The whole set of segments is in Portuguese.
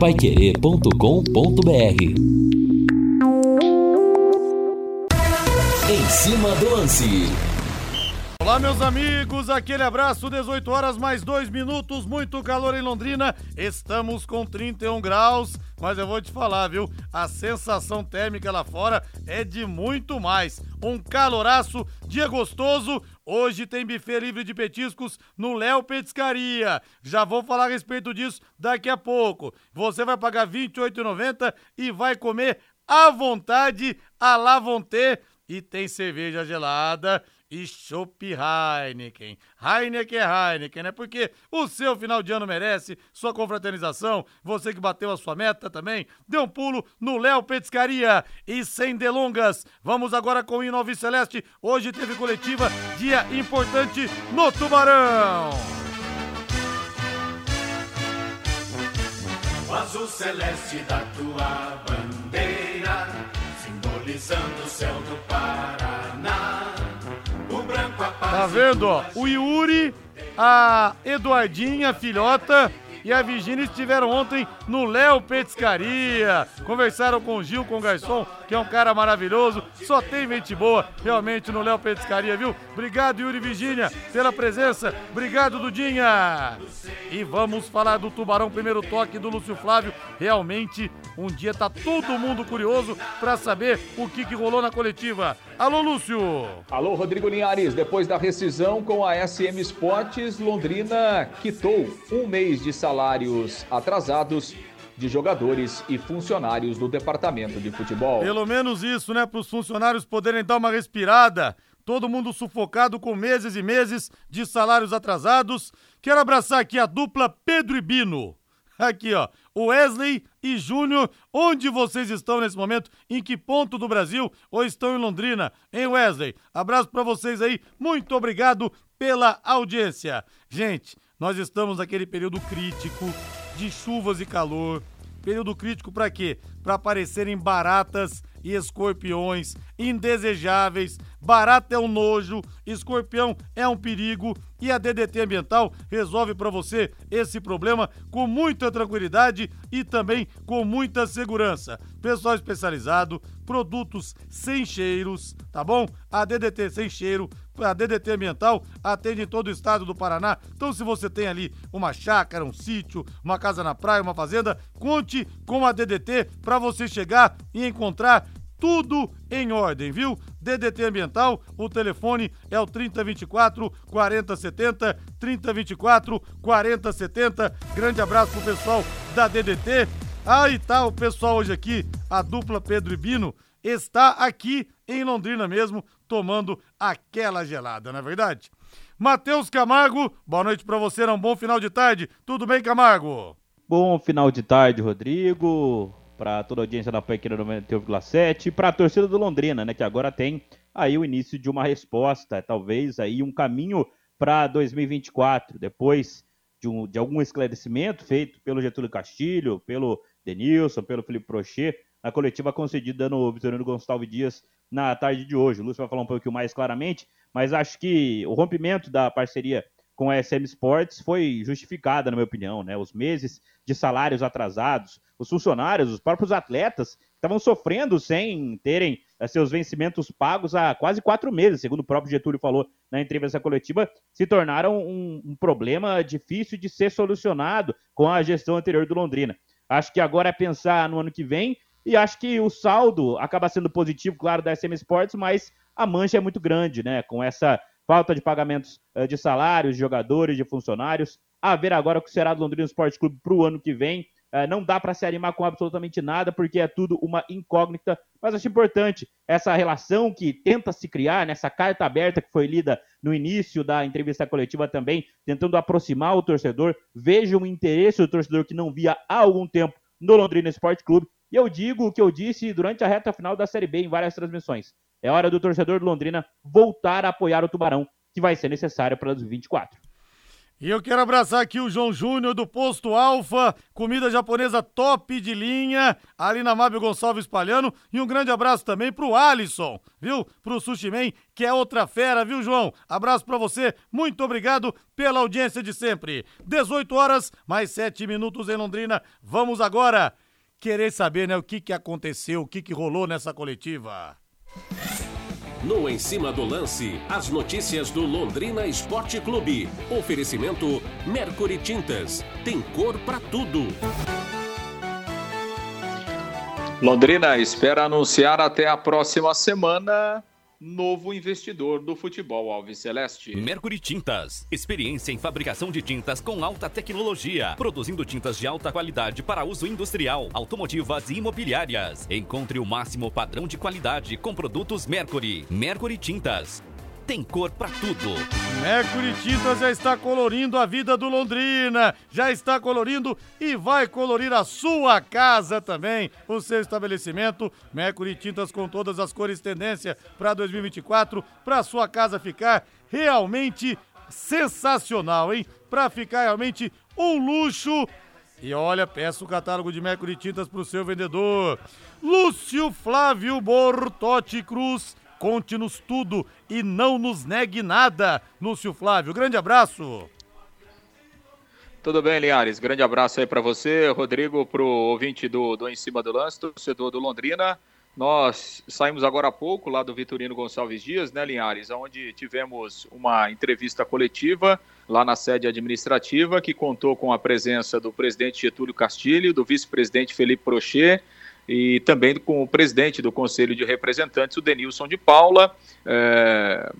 paiquerê.com.br Em cima do lance. Olá, meus amigos, aquele abraço, 18 horas mais 2 minutos, muito calor em Londrina, estamos com 31 graus, mas eu vou te falar, viu? A sensação térmica lá fora é de muito mais. Um caloraço, dia gostoso, hoje tem buffet livre de petiscos no Léo Petiscaria. Já vou falar a respeito disso daqui a pouco. Você vai pagar R$ 28,90 e vai comer à vontade, à la vontade, e tem cerveja gelada e Chopp Heineken. Heineken é Heineken, né? Porque o seu final de ano merece sua confraternização. Você que bateu a sua meta também, dê um pulo no Léo Petiscaria. E sem delongas, vamos agora com o Hino Celeste. Hoje teve coletiva, dia importante no Tubarão. O azul celeste da tua bandeira, simbolizando o céu do Paraná. Tá vendo, ó? O Yuri, a Eduardinha, filhota, e a Virgínia estiveram ontem no Léo Petiscaria. Conversaram com o Gil, com o garçom, que é um cara maravilhoso. Só tem gente boa realmente no Léo Petiscaria, viu? Obrigado, Yuri e Virgínia, pela presença. Obrigado, Dudinha. E vamos falar do Tubarão, primeiro toque do Lúcio Flávio. Realmente, um dia tá todo mundo curioso para saber o que, que rolou na coletiva. Alô, Lúcio! Alô, Rodrigo Linhares. Depois da rescisão com a SM Esportes, Londrina quitou um mês de salários atrasados de jogadores e funcionários do departamento de futebol. Pelo menos isso, né? Para os funcionários poderem dar uma respirada. Todo mundo sufocado com meses e meses de salários atrasados. Quero abraçar aqui a dupla Pedro e Bino. Aqui, ó. Wesley e Júnior, onde vocês estão nesse momento? Em que ponto do Brasil? Ou estão em Londrina? Hein, Wesley? Abraço para vocês aí. Muito obrigado pela audiência. Gente, nós estamos naquele período crítico de chuvas e calor. Período crítico para quê? Para aparecerem baratas e escorpiões indesejáveis. Barata é um nojo, escorpião é um perigo e a DDT Ambiental resolve para você esse problema com muita tranquilidade e também com muita segurança. Pessoal especializado, produtos sem cheiros, tá bom? A DDT sem cheiro, a DDT Ambiental atende em todo o estado do Paraná. Então, se você tem ali uma chácara, um sítio, uma casa na praia, uma fazenda, conte com a DDT para você chegar e encontrar tudo em ordem, viu? DDT Ambiental, o telefone é o 3024 4070, 3024 4070. Grande abraço pro pessoal da DDT. Aí tá o pessoal hoje aqui, a dupla Pedro e Bino, está aqui em Londrina mesmo, tomando aquela gelada, não é verdade? Matheus Camargo, boa noite para você, um bom final de tarde. Tudo bem, Camargo? Bom final de tarde, Rodrigo para toda a audiência da Pequena 91,7, para a torcida do Londrina, né, que agora tem aí o início de uma resposta, talvez aí um caminho para 2024, depois de, um, de, algum esclarecimento feito pelo Getúlio Castilho, pelo Denilson, pelo Felipe Prochet, na coletiva concedida no Vitorino Gonçalves Dias na tarde de hoje. O Lúcio vai falar um pouquinho mais claramente, mas acho que o rompimento da parceria com a SM Sports foi justificada, na minha opinião, né? Os meses de salários atrasados, os funcionários, os próprios atletas estavam sofrendo sem terem eh, seus vencimentos pagos há quase quatro meses, segundo o próprio Getúlio falou na entrevista coletiva, se tornaram um, um problema difícil de ser solucionado com a gestão anterior do Londrina. Acho que agora é pensar no ano que vem e acho que o saldo acaba sendo positivo, claro, da SM Sports, mas a mancha é muito grande, né? Com essa falta de pagamentos uh, de salários, de jogadores, de funcionários. A ver agora o que será do Londrina Esporte Clube para o ano que vem. Uh, não dá para se animar com absolutamente nada, porque é tudo uma incógnita. Mas acho importante essa relação que tenta se criar, nessa carta aberta que foi lida no início da entrevista coletiva também, tentando aproximar o torcedor. Veja o interesse do torcedor que não via há algum tempo no Londrina Esporte Clube. E eu digo o que eu disse durante a reta final da Série B em várias transmissões. É hora do torcedor do Londrina voltar a apoiar o Tubarão, que vai ser necessário para 2024. E eu quero abraçar aqui o João Júnior do Posto Alfa, comida japonesa top de linha, ali na Mábio Gonçalves Palhano. E um grande abraço também pro Alisson, viu? Pro Sushi Man, que é outra fera, viu, João? Abraço para você, muito obrigado pela audiência de sempre. 18 horas, mais 7 minutos em Londrina. Vamos agora querer saber, né, o que que aconteceu, o que que rolou nessa coletiva. No Em Cima do Lance, as notícias do Londrina Esporte Clube. Oferecimento Mercury Tintas. Tem cor para tudo. Londrina espera anunciar até a próxima semana novo investidor do futebol Alves Celeste. Mercury Tintas. Experiência em fabricação de tintas com alta tecnologia, produzindo tintas de alta qualidade para uso industrial, automotivas e imobiliárias. Encontre o máximo padrão de qualidade com produtos Mercury. Mercury Tintas tem cor para tudo. Mercury Tintas já está colorindo a vida do Londrina, já está colorindo e vai colorir a sua casa também, o seu estabelecimento. Mercury Tintas com todas as cores tendência para 2024, para sua casa ficar realmente sensacional, hein? Para ficar realmente um luxo. E olha, peça o catálogo de Mercury Tintas para o seu vendedor. Lúcio Flávio Bortotti Cruz Conte-nos tudo e não nos negue nada, Lúcio Flávio. Grande abraço. Tudo bem, Linhares? Grande abraço aí para você, Rodrigo, pro ouvinte do, do Em Cima do Lance, torcedor do Londrina. Nós saímos agora há pouco lá do Vitorino Gonçalves Dias, né, Linhares? Onde tivemos uma entrevista coletiva lá na sede administrativa que contou com a presença do presidente Getúlio Castilho, do vice-presidente Felipe Prochet e também com o presidente do Conselho de Representantes, o Denilson de Paula. É,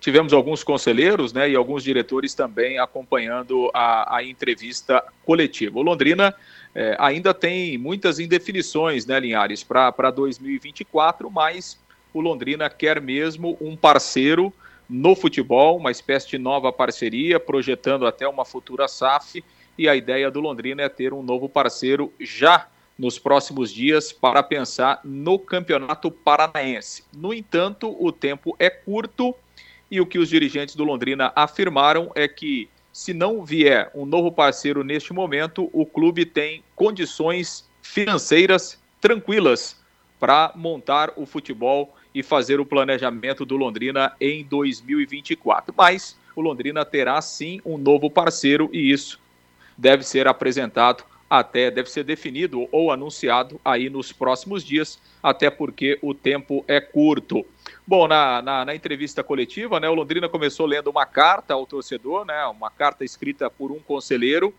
tivemos alguns conselheiros né, e alguns diretores também acompanhando a, a entrevista coletiva. O Londrina é, ainda tem muitas indefinições, né, Linhares, para 2024, mas o Londrina quer mesmo um parceiro no futebol, uma espécie de nova parceria, projetando até uma futura SAF, e a ideia do Londrina é ter um novo parceiro já nos próximos dias para pensar no Campeonato Paranaense. No entanto, o tempo é curto e o que os dirigentes do Londrina afirmaram é que se não vier um novo parceiro neste momento, o clube tem condições financeiras tranquilas para montar o futebol e fazer o planejamento do Londrina em 2024. Mas o Londrina terá sim um novo parceiro e isso deve ser apresentado até deve ser definido ou anunciado aí nos próximos dias, até porque o tempo é curto. Bom, na, na, na, entrevista coletiva, né, o Londrina começou lendo uma carta ao torcedor, né, uma carta escrita por um conselheiro,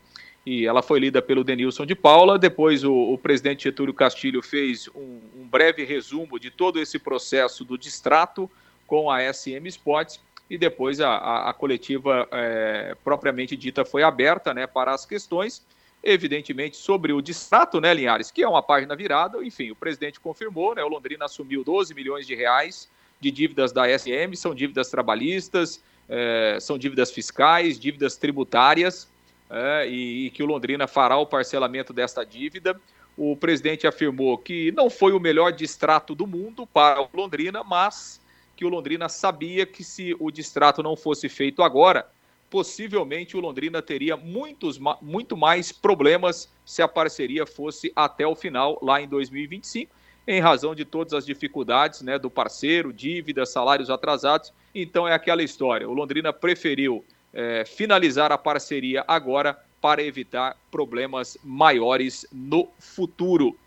e ela foi lida pelo Denilson de Paula. Depois o, o presidente Getúlio Castilho fez um, um, breve resumo de todo esse processo do distrato com a SM Sports, e depois a, a, a coletiva é, propriamente dita foi aberta né, para as questões evidentemente, sobre o distrato, né, Linhares, que é uma página virada, enfim, o presidente confirmou, né, o Londrina assumiu 12 milhões de reais de dívidas da SM, são dívidas trabalhistas, é, são dívidas fiscais, dívidas tributárias, é, e, e que o Londrina fará o parcelamento desta dívida. O presidente afirmou que não foi o melhor distrato do mundo para o Londrina, mas que o Londrina sabia que se o distrato não fosse feito agora, possivelmente o Londrina teria muitos, muito mais problemas se a parceria fosse até o final, lá em 2025, em razão de todas as dificuldades né, do parceiro, dívidas, salários atrasados. Então é aquela história. O Londrina preferiu é, finalizar a parceria agora para evitar problemas maiores no futuro.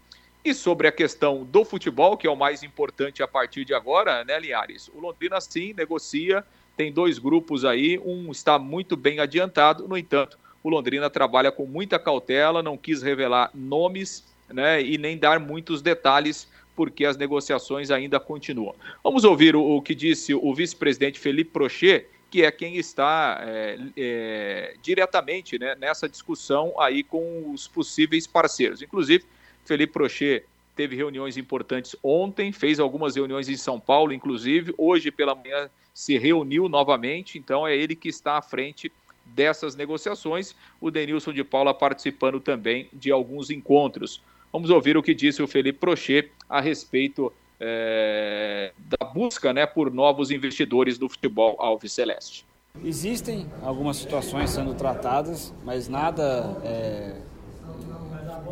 E sobre a questão do futebol, que é o mais importante a partir de agora, né, Linhares? O Londrina sim negocia tem dois grupos aí, um está muito bem adiantado, no entanto, o Londrina trabalha com muita cautela, não quis revelar nomes né, e nem dar muitos detalhes, porque as negociações ainda continuam. Vamos ouvir o, o que disse o vice-presidente Felipe Prochet, que é quem está é, é, diretamente né, nessa discussão aí com os possíveis parceiros. Inclusive, Felipe Prochet teve reuniões importantes ontem, fez algumas reuniões em São Paulo, inclusive. Hoje pela manhã se reuniu novamente, então é ele que está à frente dessas negociações. O Denilson de Paula participando também de alguns encontros. Vamos ouvir o que disse o Felipe Prochet a respeito é, da busca né, por novos investidores do futebol Alves Celeste. Existem algumas situações sendo tratadas, mas nada é,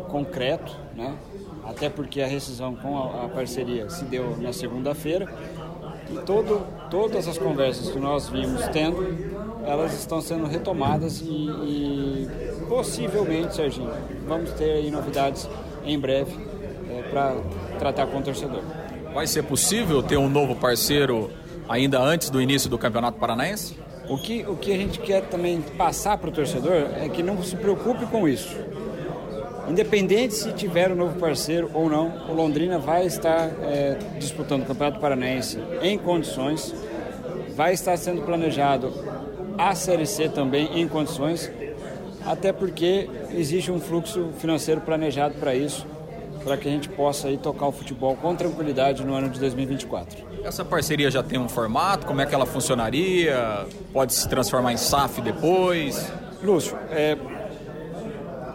concreto, né? Até porque a rescisão com a, a parceria se deu na segunda-feira e todo, todas as conversas que nós vimos tendo, elas estão sendo retomadas e, e possivelmente, Serginho, vamos ter aí novidades em breve é, para tratar com o torcedor. Vai ser possível ter um novo parceiro ainda antes do início do Campeonato Paranaense? O que, o que a gente quer também passar para o torcedor é que não se preocupe com isso. Independente se tiver um novo parceiro ou não, o Londrina vai estar é, disputando o Campeonato Paranaense em condições, vai estar sendo planejado a Série C também em condições, até porque existe um fluxo financeiro planejado para isso, para que a gente possa aí tocar o futebol com tranquilidade no ano de 2024. Essa parceria já tem um formato? Como é que ela funcionaria? Pode se transformar em SAF depois? Lúcio, é,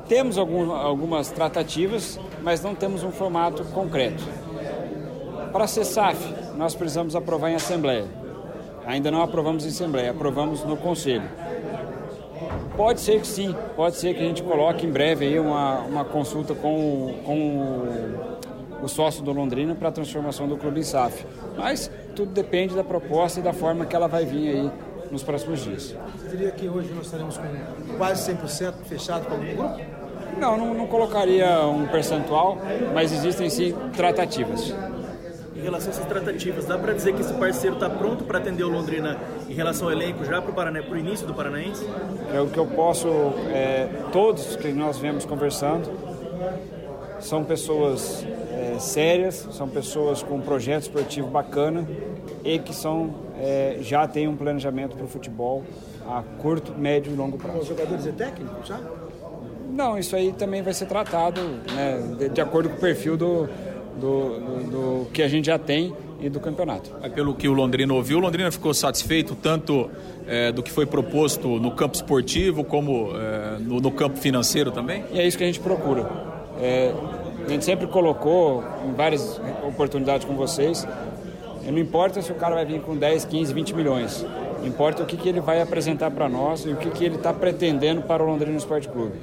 temos algum, algumas tratativas, mas não temos um formato concreto. Para ser SAF, nós precisamos aprovar em Assembleia. Ainda não aprovamos em Assembleia, aprovamos no Conselho. Pode ser que sim, pode ser que a gente coloque em breve aí uma, uma consulta com, com o sócio do Londrina para a transformação do clube em SAF. Mas tudo depende da proposta e da forma que ela vai vir aí nos próximos dias. Você diria que hoje nós estaremos com quase 100% fechado com algum grupo? Não, não, não colocaria um percentual, mas existem sim tratativas. Em relação a essas tratativas, dá para dizer que esse parceiro está pronto para atender o Londrina em relação ao elenco já para o início do Paranaense? É o que eu posso, é, todos que nós vemos conversando, são pessoas é, sérias, são pessoas com um projeto esportivo bacana e que são, é, já têm um planejamento para o futebol a curto, médio e longo prazo. Os jogadores e técnicos, já? Não, isso aí também vai ser tratado né, de, de, acordo com o perfil do, do, do, do, que a gente já tem e do campeonato. É pelo que o Londrina ouviu, o Londrina ficou satisfeito tanto é, do que foi proposto no campo esportivo como é, no, no, campo financeiro também? E é isso que a gente procura. É, a gente sempre colocou em várias oportunidades com vocês, não importa se o cara vai vir com 10, 15, 20 milhões, importa o que, que ele vai apresentar para nós e o que, que ele está pretendendo para o Londrina Esporte Clube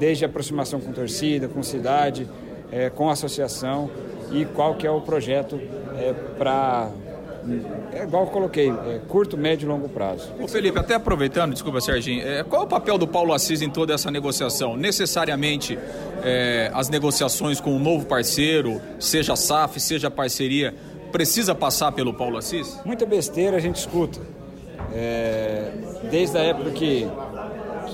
desde a aproximação com torcida, com cidade, é, com associação e qual que é o projeto é, para é igual eu coloquei, é, curto, médio e longo prazo. Ô Felipe, até aproveitando, desculpa Serginho, é, qual é o papel do Paulo Assis em toda essa negociação? Necessariamente é, as negociações com um novo parceiro, seja SAF, seja parceria, precisa passar pelo Paulo Assis? Muita besteira a gente escuta. Desde a época que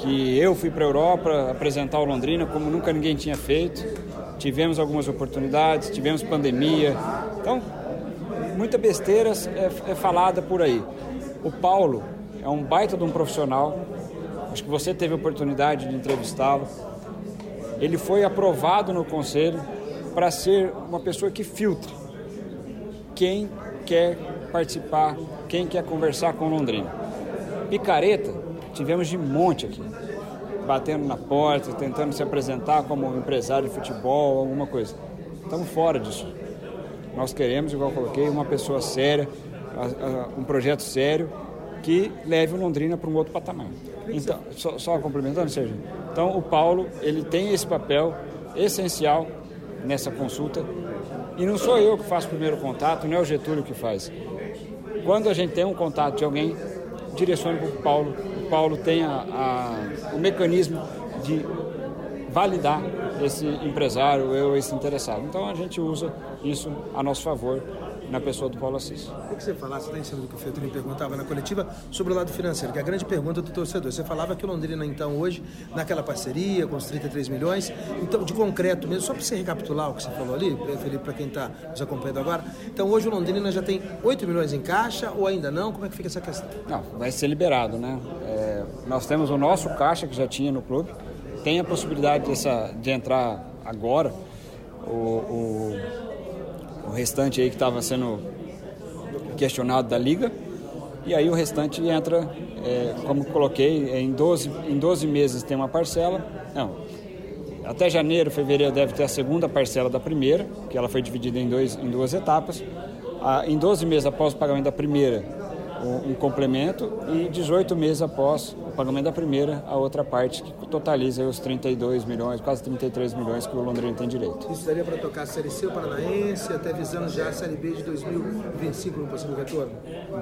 que eu fui para a Europa apresentar o Londrina como nunca ninguém tinha feito. Tivemos algumas oportunidades, tivemos pandemia. Então, muita besteira é, é falada por aí. O Paulo é um baita de um profissional. Acho que você teve a oportunidade de entrevistá-lo. Ele foi aprovado no conselho para ser uma pessoa que filtre quem quer participar, quem quer conversar com Londrina. Picareta, tivemos de monte aqui. Batendo na porta, tentando se apresentar como empresário de futebol, alguma coisa. Estamos fora disso. Nós queremos, igual coloquei, uma pessoa séria, um projeto sério que leve o Londrina para um outro patamar. Então, só, só complementando, Sérgio. Então, o Paulo, ele tem esse papel essencial nessa consulta. E não sou eu que faço o primeiro contato, não é o Getúlio que faz. Quando a gente tem um contato de alguém, direcione para o Paulo. O Paulo tem a, a, o mecanismo de validar esse empresário ou esse interessado. Então a gente usa isso a nosso favor na pessoa do Paulo Assis. O que você falasse, está em cima do que o Feltrin perguntava na coletiva, sobre o lado financeiro, que é a grande pergunta do torcedor. Você falava que o Londrina, então, hoje, naquela parceria, com os 33 milhões, então, de concreto mesmo, só para você recapitular o que você falou ali, Felipe, para quem está nos acompanhando agora, então hoje o Londrina já tem 8 milhões em caixa ou ainda não? Como é que fica essa questão? Não, vai ser liberado, né? É, nós temos o nosso caixa que já tinha no clube, tem a possibilidade dessa, de entrar agora, o, o o restante aí que estava sendo questionado da liga. E aí o restante entra, é, como coloquei, é em 12, em 12 meses tem uma parcela. Não, até janeiro, fevereiro deve ter a segunda parcela da primeira, que ela foi dividida em, dois, em duas etapas. Ah, em 12 meses após o pagamento da primeira, um, um complemento e 18 meses após o pagamento da primeira, a outra parte, que totaliza os 32 milhões, quase 33 milhões que o Londrina tem direito. Isso daria para tocar a Série C, o Paranaense, até visando já a Série B de 2025 no possível retorno?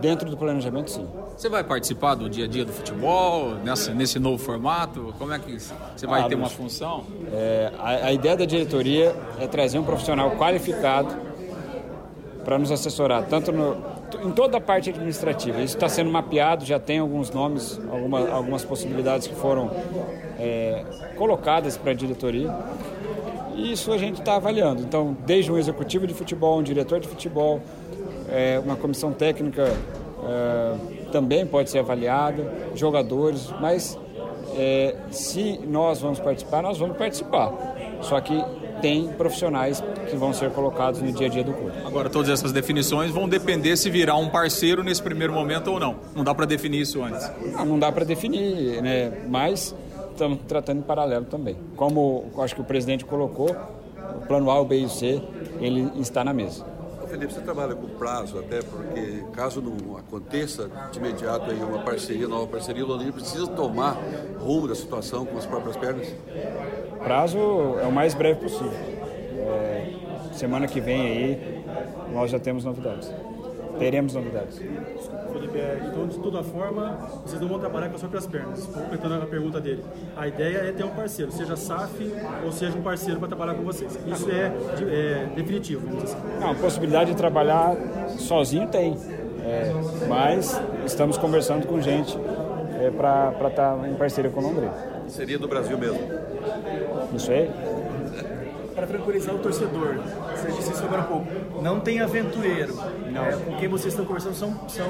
Dentro do planejamento, sim. Você vai participar do dia a dia do futebol, nessa, nesse novo formato? Como é que você vai Ah, ter uma função? É, a, a ideia da diretoria é trazer um profissional qualificado para nos assessorar, tanto no, em toda a parte administrativa. Isso está sendo mapeado, já tem alguns nomes, alguma, algumas possibilidades que foram é, colocadas para a diretoria. E isso a gente está avaliando. Então, desde um executivo de futebol, um diretor de futebol, é, uma comissão técnica é, também pode ser avaliada, jogadores, mas é, se nós vamos participar, nós vamos participar. Só que tem profissionais que vão ser colocados no dia a dia do clube. Agora, todas essas definições vão depender se virar um parceiro nesse primeiro momento ou não. Não dá para definir isso antes. Não, não dá para definir, né? mas estamos tratando em paralelo também. Como acho que o presidente colocou, o plano A, o B e o C, ele está na mesa. Felipe, você trabalha com prazo até porque caso não aconteça de imediato aí uma parceria, nova parceria, o Londrina precisa tomar rumo da situação com as próprias pernas? Prazo é o mais breve possível. É, semana que vem aí nós já temos novidades. Teremos novidades. Felipe, é, então, de toda forma, vocês não vão trabalhar com as próprias pernas. Completando a pergunta dele. A ideia é ter um parceiro, seja SAF ou seja um parceiro para trabalhar com vocês. Isso é, é definitivo, vamos dizer assim. Não, a possibilidade de trabalhar sozinho tem, é, mas estamos conversando com gente para estar em parceria com o Londrina. Seria do Brasil mesmo. Isso aí? Para tranquilizar o torcedor, você disse isso agora há pouco, não tem aventureiro. É, com quem vocês estão conversando são, são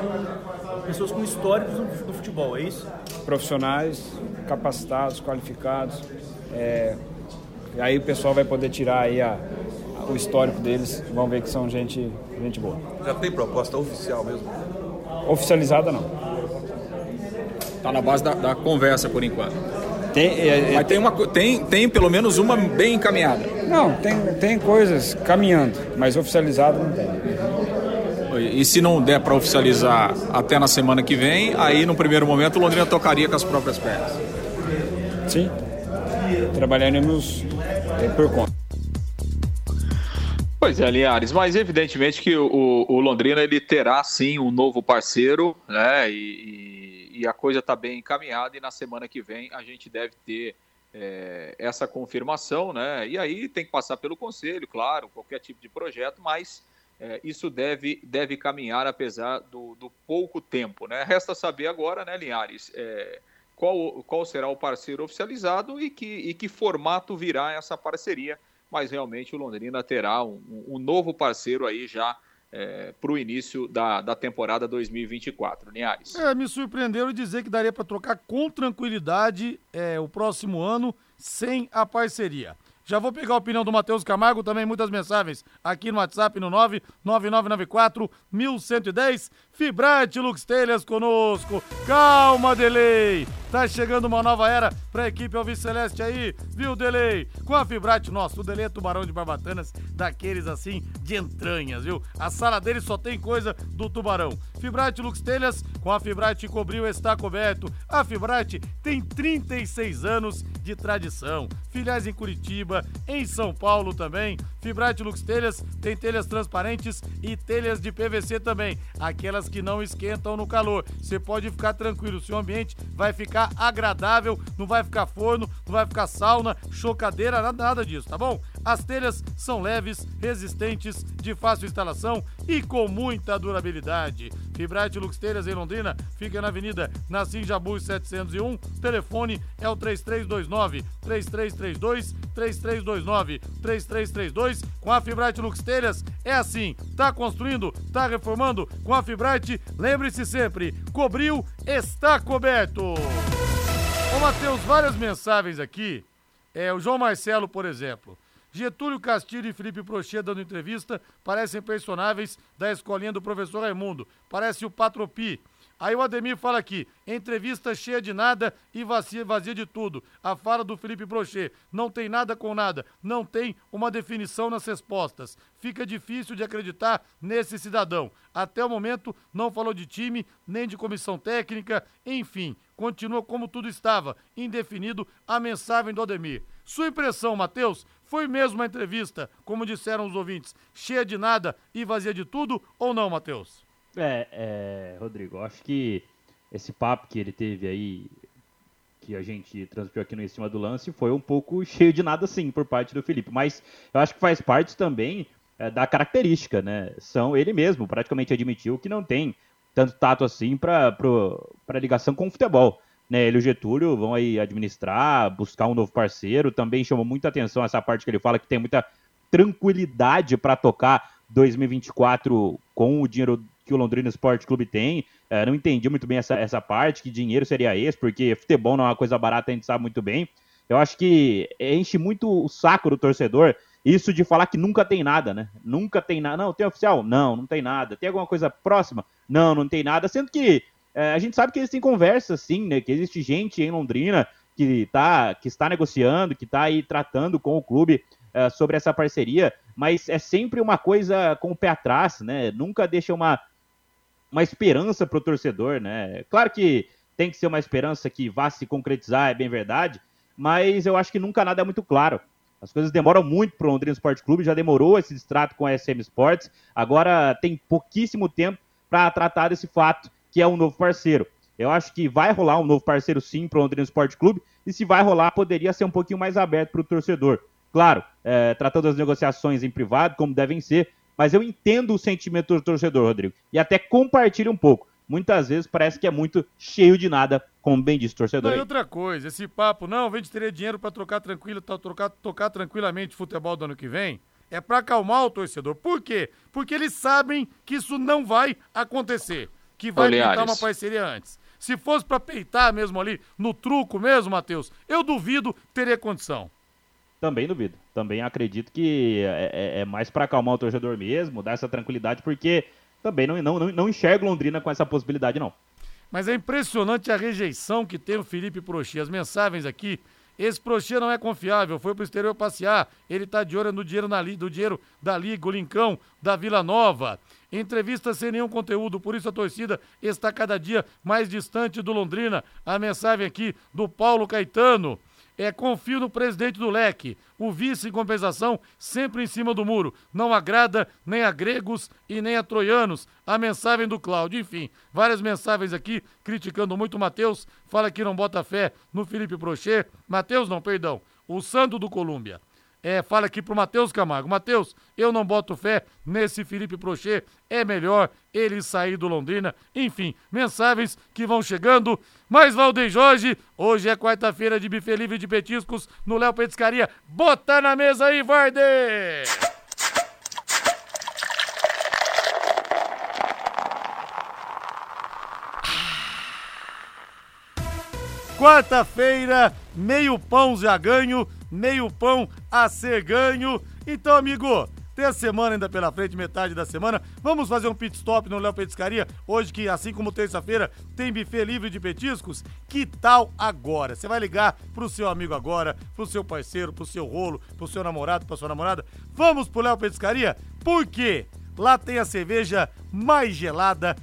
pessoas com históricos no, no futebol, é isso? Profissionais capacitados, qualificados. é, e aí o pessoal vai poder tirar aí a- a- o histórico deles, vão ver que são gente, gente boa. Já tem proposta oficial mesmo? Oficializada não. Tá na base da, da conversa por enquanto. Tem, é, é, Mas tem, uma, tem, tem pelo menos uma bem encaminhada. Não, tem, tem coisas caminhando, mas oficializado não tem. E se não der para oficializar até na semana que vem, aí no primeiro momento o Londrina tocaria com as próprias pernas. Sim. Trabalharemos por conta. Pois é, Linhares, mas evidentemente que o, o Londrina ele terá sim um novo parceiro, né? E, e- e a coisa está bem encaminhada e na semana que vem a gente deve ter é, essa confirmação, né? E aí tem que passar pelo conselho, claro, qualquer tipo de projeto, mas é, isso deve, deve caminhar apesar do, do pouco tempo, né? Resta saber agora, né, Linhares, é, qual, qual será o parceiro oficializado e que, e que formato virá essa parceria mas realmente o Londrina terá um, um novo parceiro aí já para o início da, da temporada 2024. Linhares. É, me surpreenderam dizer que daria para trocar com tranquilidade é, o próximo ano sem a parceria. Já vou pegar a opinião do Matheus Camargo, também muitas mensagens aqui no WhatsApp no 99994 1110. Fibrate Lux Telhas conosco. Calma, Delay. Tá chegando uma nova era pra equipe Alves Celeste aí, viu, Delay? Com a Fibrate, nossa, o Delay é tubarão de barbatanas, daqueles assim, de entranhas, viu? A sala dele só tem coisa do tubarão. Fibrate Lux Telhas, com a Fibrate cobriu está coberto. A Fibrate tem 36 anos de tradição. Filiais em Curitiba, em São Paulo também. Fibrate Lux Telhas tem telhas transparentes e telhas de PVC também, aquelas que não esquentam no calor. Você pode ficar tranquilo, seu ambiente vai ficar agradável, não vai ficar forno, não vai ficar sauna, chocadeira, nada, nada disso, tá bom? As telhas são leves, resistentes, de fácil instalação e com muita durabilidade. Fibrate Lux Telhas em Londrina fica na Avenida Nassim Jabu 701. Telefone é o 3329 3332 3329 3332. Com a Fibrate Lux Telhas é assim, tá construindo, tá reformando com a Fibrate, lembre-se sempre, cobriu, está coberto. Ô Matheus, várias mensagens aqui. É, o João Marcelo, por exemplo. Getúlio Castilho e Felipe Prochê dando entrevista parecem personagens da escolinha do professor Raimundo. Parece o Patropi. Aí o Ademir fala aqui, entrevista cheia de nada e vazia, vazia de tudo. A fala do Felipe Brochet, não tem nada com nada, não tem uma definição nas respostas. Fica difícil de acreditar nesse cidadão. Até o momento não falou de time, nem de comissão técnica, enfim, continua como tudo estava, indefinido a mensagem do Ademir. Sua impressão, Matheus, foi mesmo uma entrevista, como disseram os ouvintes, cheia de nada e vazia de tudo ou não, Matheus? É, é, Rodrigo, acho que esse papo que ele teve aí, que a gente transmitiu aqui no Em Cima do Lance, foi um pouco cheio de nada sim por parte do Felipe, mas eu acho que faz parte também é, da característica, né? São ele mesmo, praticamente admitiu que não tem tanto tato assim para ligação com o futebol. Né, ele e o Getúlio vão aí administrar, buscar um novo parceiro. Também chamou muita atenção essa parte que ele fala que tem muita tranquilidade para tocar 2024 com o dinheiro que o Londrina Esporte Clube tem. É, não entendi muito bem essa, essa parte, que dinheiro seria esse, porque futebol não é uma coisa barata, a gente sabe muito bem. Eu acho que enche muito o saco do torcedor isso de falar que nunca tem nada, né? Nunca tem nada. Não, tem oficial? Não, não tem nada. Tem alguma coisa próxima? Não, não tem nada. Sendo que a gente sabe que existem conversas, sim, né? Que existe gente em Londrina que, tá, que está negociando, que está aí tratando com o clube é, sobre essa parceria, mas é sempre uma coisa com o pé atrás, né? Nunca deixa uma, uma esperança para o torcedor, né? Claro que tem que ser uma esperança que vá se concretizar, é bem verdade, mas eu acho que nunca nada é muito claro. As coisas demoram muito para o Londrina Esporte Clube, já demorou esse distrato com a SM Sports, agora tem pouquíssimo tempo para tratar desse fato, que é um novo parceiro. Eu acho que vai rolar um novo parceiro sim para o Londrina Esporte Clube, e se vai rolar, poderia ser um pouquinho mais aberto para o torcedor. Claro, é, tratando as negociações em privado, como devem ser, mas eu entendo o sentimento do torcedor, Rodrigo, e até compartilho um pouco. Muitas vezes parece que é muito cheio de nada, como bem disse o torcedor. Não, e outra coisa, esse papo, não, vem de ter dinheiro para trocar tranquilo, trocar, tocar tranquilamente futebol do ano que vem, é para acalmar o torcedor. Por quê? Porque eles sabem que isso não vai acontecer, que vai tentar uma parceria antes. Se fosse para peitar mesmo ali, no truco mesmo, Matheus, eu duvido teria condição. Também duvido. Também acredito que é, é, é mais para acalmar o torcedor mesmo, dar essa tranquilidade, porque também não, não, não enxergo Londrina com essa possibilidade, não. Mas é impressionante a rejeição que tem o Felipe Prochê. As mensagens aqui. Esse Prochê não é confiável, foi pro exterior passear. Ele tá de olho no dinheiro, na, do dinheiro da Liga, o Lincão, da Vila Nova. Entrevista sem nenhum conteúdo, por isso a torcida está cada dia mais distante do Londrina. A mensagem aqui do Paulo Caetano. É, confio no presidente do leque. O vice, em compensação, sempre em cima do muro. Não agrada nem a gregos e nem a troianos. A mensagem do Cláudio. Enfim, várias mensagens aqui criticando muito o Matheus. Fala que não bota fé no Felipe Prochê. Matheus, não, perdão. O Santo do Colômbia é, fala aqui pro Matheus Camargo. Matheus, eu não boto fé nesse Felipe Prochê. É melhor ele sair do Londrina. Enfim, mensagens que vão chegando. Mas Valdeir Jorge, hoje é quarta-feira de buffet livre de petiscos no Léo Petiscaria. Bota na mesa aí, Varde! Quarta-feira, meio pão já ganho meio pão a ser ganho. Então, amigo, tem a semana ainda pela frente, metade da semana. Vamos fazer um pit stop no Léo Petiscaria, hoje que, assim como terça-feira, tem buffet livre de petiscos. Que tal agora? Você vai ligar pro seu amigo agora, pro seu parceiro, pro seu rolo, pro seu namorado, pra sua namorada. Vamos pro Léo Petiscaria? Por quê? Lá tem a cerveja mais gelada,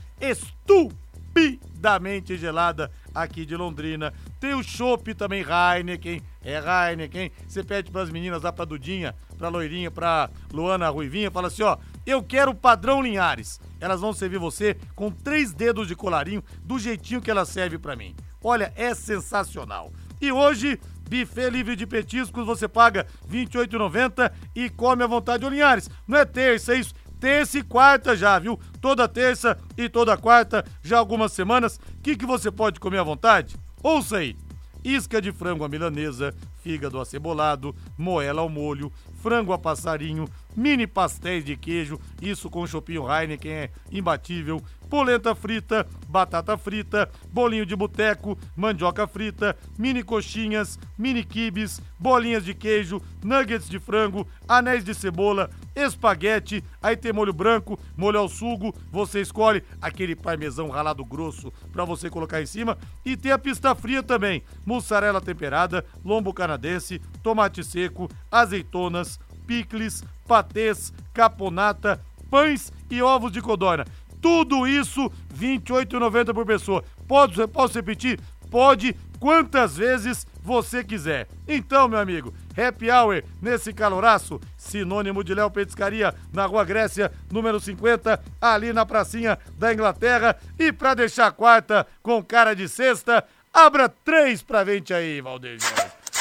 estupidamente gelada aqui de Londrina. Tem o chopp também Heineken, é Heineken. Você pede para as meninas lá, pra Dudinha, pra Loirinha, pra Luana Ruivinha, fala assim, ó, eu quero padrão Linhares. Elas vão servir você com três dedos de colarinho, do jeitinho que ela serve para mim. Olha, é sensacional. E hoje, buffet livre de petiscos, você paga R$ 28,90 e come à vontade. Ô Linhares, não é terça, é isso? Terça e quarta já, viu? Toda terça e toda quarta, já algumas semanas. O que, que você pode comer à vontade? Ouça aí isca de frango à milanesa, fígado acebolado, moela ao molho, frango a passarinho, mini pastéis de queijo, isso com chopinho Heineken é imbatível, polenta frita, batata frita, bolinho de boteco, mandioca frita, mini coxinhas, mini quibes, bolinhas de queijo, nuggets de frango, anéis de cebola, espaguete, aí tem molho branco, molho ao sugo, você escolhe aquele parmesão ralado grosso para você colocar em cima. E tem a pista fria também, mussarela temperada, lombo canadense, tomate seco, azeitonas, picles, patês, caponata, pães e ovos de codorna. Tudo isso R$ 28,90 por pessoa. Pode, posso repetir? Pode quantas vezes você quiser. Então, meu amigo, happy hour nesse caloraço, sinônimo de Léo Petiscaria, na Rua Grécia, número 50, ali na pracinha da Inglaterra. E para deixar a quarta com cara de sexta, abra três pra gente aí, Valdeir.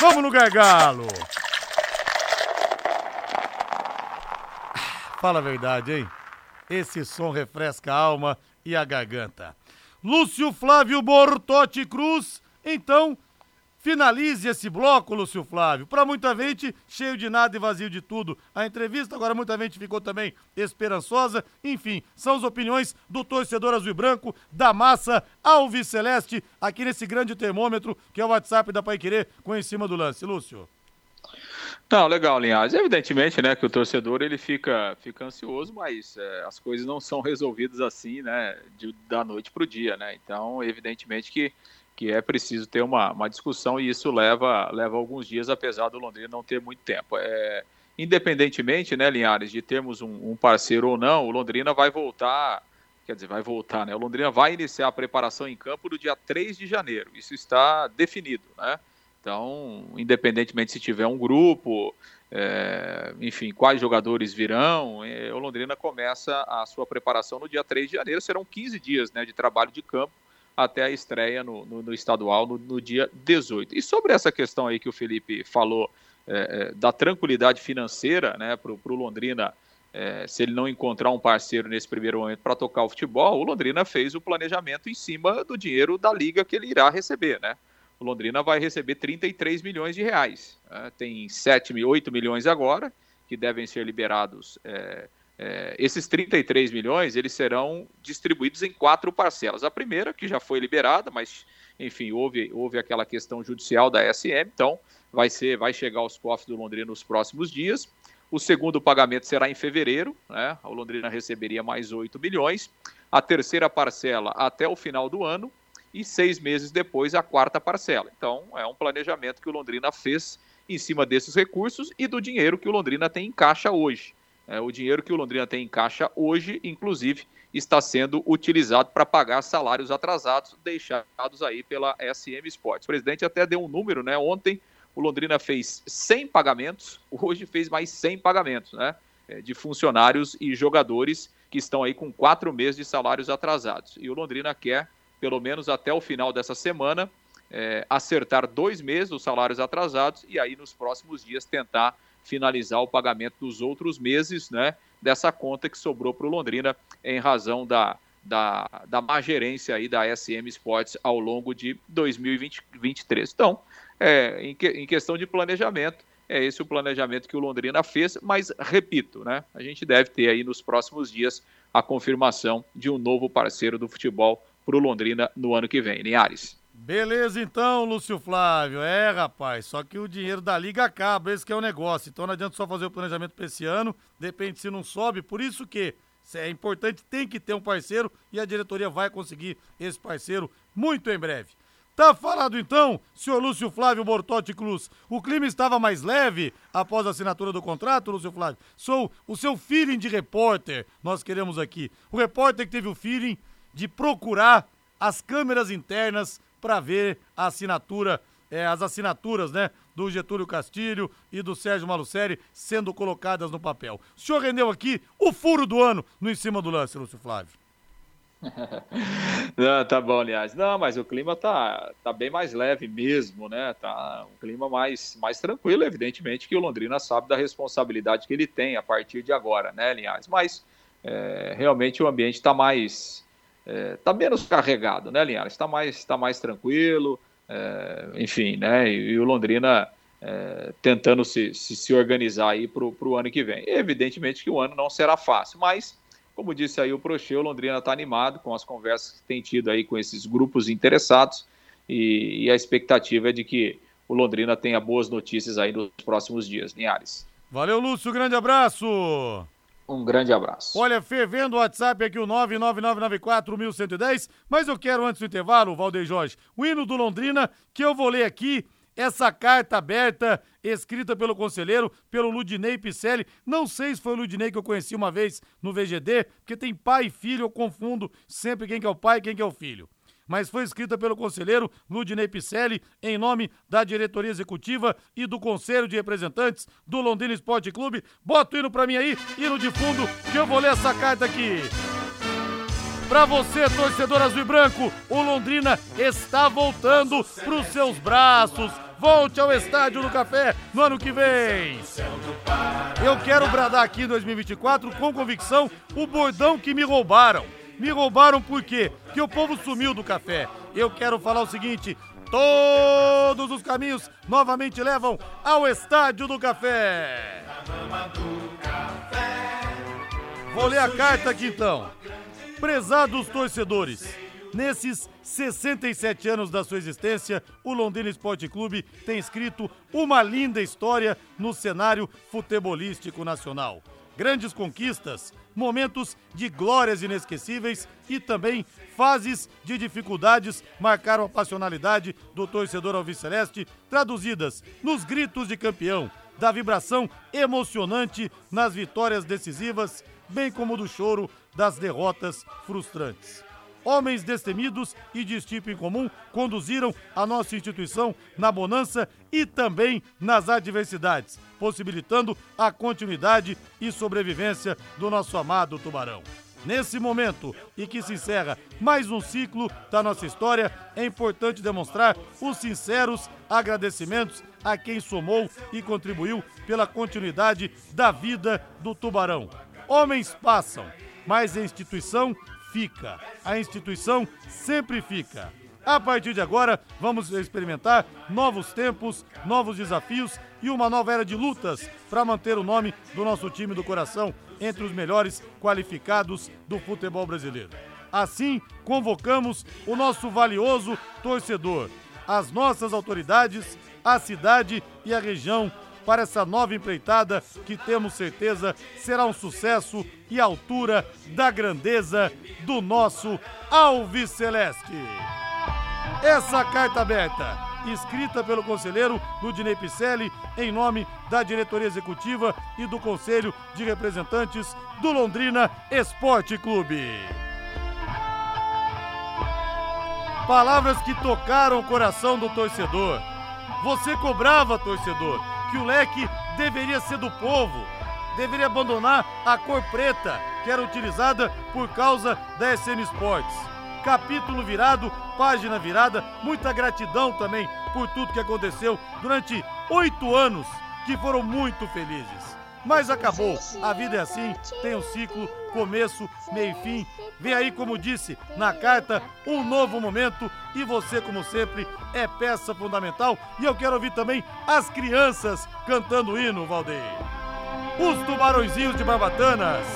Vamos no gargalo. Fala a verdade, hein? Esse som refresca a alma e a garganta. Lúcio Flávio Bortotti Cruz, então finalize esse bloco, Lúcio Flávio. Para muita gente, cheio de nada e vazio de tudo. A entrevista, agora muita gente ficou também esperançosa. Enfim, são as opiniões do torcedor azul e branco, da massa Alves Celeste, aqui nesse grande termômetro que é o WhatsApp da Pai Querer, com em cima do lance. Lúcio. Não, legal, Linhares. Evidentemente, né, que o torcedor ele fica, fica ansioso, mas é, as coisas não são resolvidas assim, né, de, da noite para o dia, né. Então, evidentemente que, que é preciso ter uma, uma discussão e isso leva, leva alguns dias, apesar do Londrina não ter muito tempo. É, independentemente, né, Linhares, de termos um, um parceiro ou não, o Londrina vai voltar quer dizer, vai voltar, né? O Londrina vai iniciar a preparação em campo no dia 3 de janeiro. Isso está definido, né? Então, independentemente se tiver um grupo, é, enfim, quais jogadores virão, é, o Londrina começa a sua preparação no dia 3 de janeiro. Serão 15 dias né, de trabalho de campo até a estreia no, no, no estadual no, no, dia 18. E sobre essa questão aí que o Felipe falou é, é da tranquilidade financeira né, para o Londrina, é, se ele não encontrar um parceiro nesse primeiro momento para tocar o futebol, o Londrina fez o planejamento em cima do dinheiro da liga que ele irá receber, né? O Londrina vai receber 33 milhões de reais. Né? Tem 7, 8 milhões agora, que devem ser liberados. É, é, esses 33 milhões, eles serão distribuídos em quatro parcelas. A primeira, que já foi liberada, mas, enfim, houve, houve aquela questão judicial da SM, então vai, ser, vai chegar aos cofres do Londrina nos próximos dias. O segundo pagamento será em fevereiro, né? o Londrina receberia mais 8 milhões. A terceira parcela até o final do ano e seis meses depois a quarta parcela. Então, é um planejamento que o Londrina fez em cima desses recursos e do dinheiro que o Londrina tem em caixa hoje. É, o dinheiro que o Londrina tem em caixa hoje, inclusive, está sendo utilizado para pagar salários atrasados deixados aí pela SM Sports. O presidente até deu um número, né? Ontem o Londrina fez 100 pagamentos, hoje fez mais 100 pagamentos, né? É, de funcionários e jogadores que estão aí com quatro meses de salários atrasados. E o Londrina quer pelo menos até o final dessa semana, é, acertar dois meses dos salários atrasados e aí nos próximos dias tentar finalizar o pagamento dos outros meses né, dessa conta que sobrou para o Londrina em razão da, da, da má gerência aí da SM Sports ao longo de 2023. Então, é, em, que, em questão de planejamento, é esse o planejamento que o Londrina fez, mas repito, né, a gente deve ter aí nos próximos dias a confirmação de um novo parceiro do futebol para o Londrina no ano que vem. Linhares. Beleza então, Lúcio Flávio. É, rapaz, só que o dinheiro da liga acaba, esse que é o negócio. Então não adianta só fazer o planejamento para esse ano, depende se não sobe, por isso que é importante, tem que ter um parceiro e a diretoria vai conseguir esse parceiro muito em breve. Tá falado então, senhor Lúcio Flávio Bortotti Cruz. O clima estava mais leve após a assinatura do contrato, Lúcio Flávio? Sou o seu feeling de repórter, nós queremos aqui. O repórter que teve o feeling de procurar as câmeras internas para ver a assinatura, é, as assinaturas, né, do Getúlio Castilho e do Sérgio Malucelli sendo colocadas no papel. O senhor rendeu aqui o furo do ano no em cima do lance, Lúcio Flávio. Não, tá bom, aliás. Não, mas o clima tá, tá bem mais leve mesmo, né? Tá um clima mais, mais tranquilo, evidentemente que o Londrina sabe da responsabilidade que ele tem a partir de agora, né, Linhares? Mas é, realmente o ambiente está mais está é, tá menos carregado, né, Linhares? Está mais, tá mais tranquilo, é, enfim, né? E, e, o Londrina é, tentando se, se, se, organizar aí para o ano que vem. Evidentemente que o ano não será fácil, mas, como disse aí o Prochê, o Londrina está animado com as conversas que tem tido aí com esses grupos interessados e, e, a expectativa é de que o Londrina tenha boas notícias aí nos próximos dias. Linhares. Valeu, Lúcio, grande abraço! Um grande abraço. Olha, fervendo o WhatsApp aqui, o 999941110, mas eu quero antes do intervalo, Valdeir Jorge, o hino do Londrina, que eu vou ler aqui essa carta aberta, escrita pelo conselheiro, pelo Ludinei Picelli. Não sei se foi o Ludinei que eu conheci uma vez no VGD, porque tem pai e filho, eu confundo sempre quem que é o pai e quem que é o filho. Mas foi escrita pelo conselheiro Ludinei Picelli, em nome da diretoria executiva e do conselho de representantes do Londrina Esporte Clube. Bota o hino pra mim aí, hino de fundo, que eu vou ler essa carta aqui. Para você, torcedor azul e branco, o Londrina está voltando para os seus braços. Volte ao Estádio do Café no ano que vem. Eu quero bradar aqui em 2024 com convicção o bordão que me roubaram. Me roubaram por quê? Porque o povo sumiu do café. Eu quero falar o seguinte: todos os caminhos novamente levam ao Estádio do Café. Vou ler a carta aqui então. Prezados torcedores, nesses 67 anos da sua existência, o Londrina Esporte Clube tem escrito uma linda história no cenário futebolístico nacional. Grandes conquistas, momentos de glórias inesquecíveis e também fases de dificuldades marcaram a passionalidade do torcedor alviceleste, traduzidas nos gritos de campeão, da vibração emocionante nas vitórias decisivas, bem como do choro das derrotas frustrantes. Homens destemidos e de tipo incomum conduziram a nossa instituição na bonança e também nas adversidades, possibilitando a continuidade e sobrevivência do nosso amado Tubarão. Nesse momento e que se encerra mais um ciclo da nossa história, é importante demonstrar os sinceros agradecimentos a quem somou e contribuiu pela continuidade da vida do Tubarão. Homens passam, mas a instituição fica. A instituição sempre fica. A partir de agora, vamos experimentar novos tempos, novos desafios e uma nova era de lutas para manter o nome do nosso time do coração entre os melhores qualificados do futebol brasileiro. Assim, convocamos o nosso valioso torcedor, as nossas autoridades, a cidade e a região para essa nova empreitada que temos certeza será um sucesso e altura da grandeza do nosso Alves Celeste. Essa carta aberta, escrita pelo conselheiro Ludinei Picelli, em nome da diretoria executiva e do Conselho de Representantes do Londrina Esporte Clube. Palavras que tocaram o coração do torcedor. Você cobrava, torcedor, que o leque deveria ser do povo, deveria abandonar a cor preta que era utilizada por causa da SM Sports. Capítulo virado, página virada, muita gratidão também por tudo que aconteceu durante oito anos que foram muito felizes. Mas acabou, a vida é assim, tem um ciclo, começo, meio e fim. Vem aí, como disse na carta, um novo momento e você, como sempre, é peça fundamental. E eu quero ouvir também as crianças cantando o hino, Valdeir. Os tubarõezinhos de Barbatanas.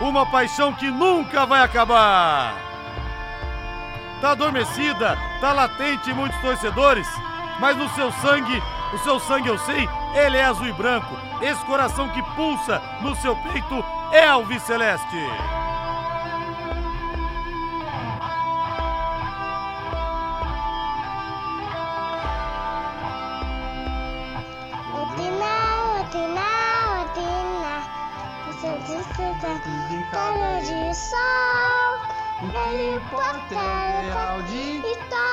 Uma paixão que nunca vai acabar tá adormecida, tá latente em muitos torcedores, mas no seu sangue, o seu sangue eu sei, ele é azul e branco. Esse coração que pulsa no seu peito é Alves Celeste. de sol. Repórter de Torta,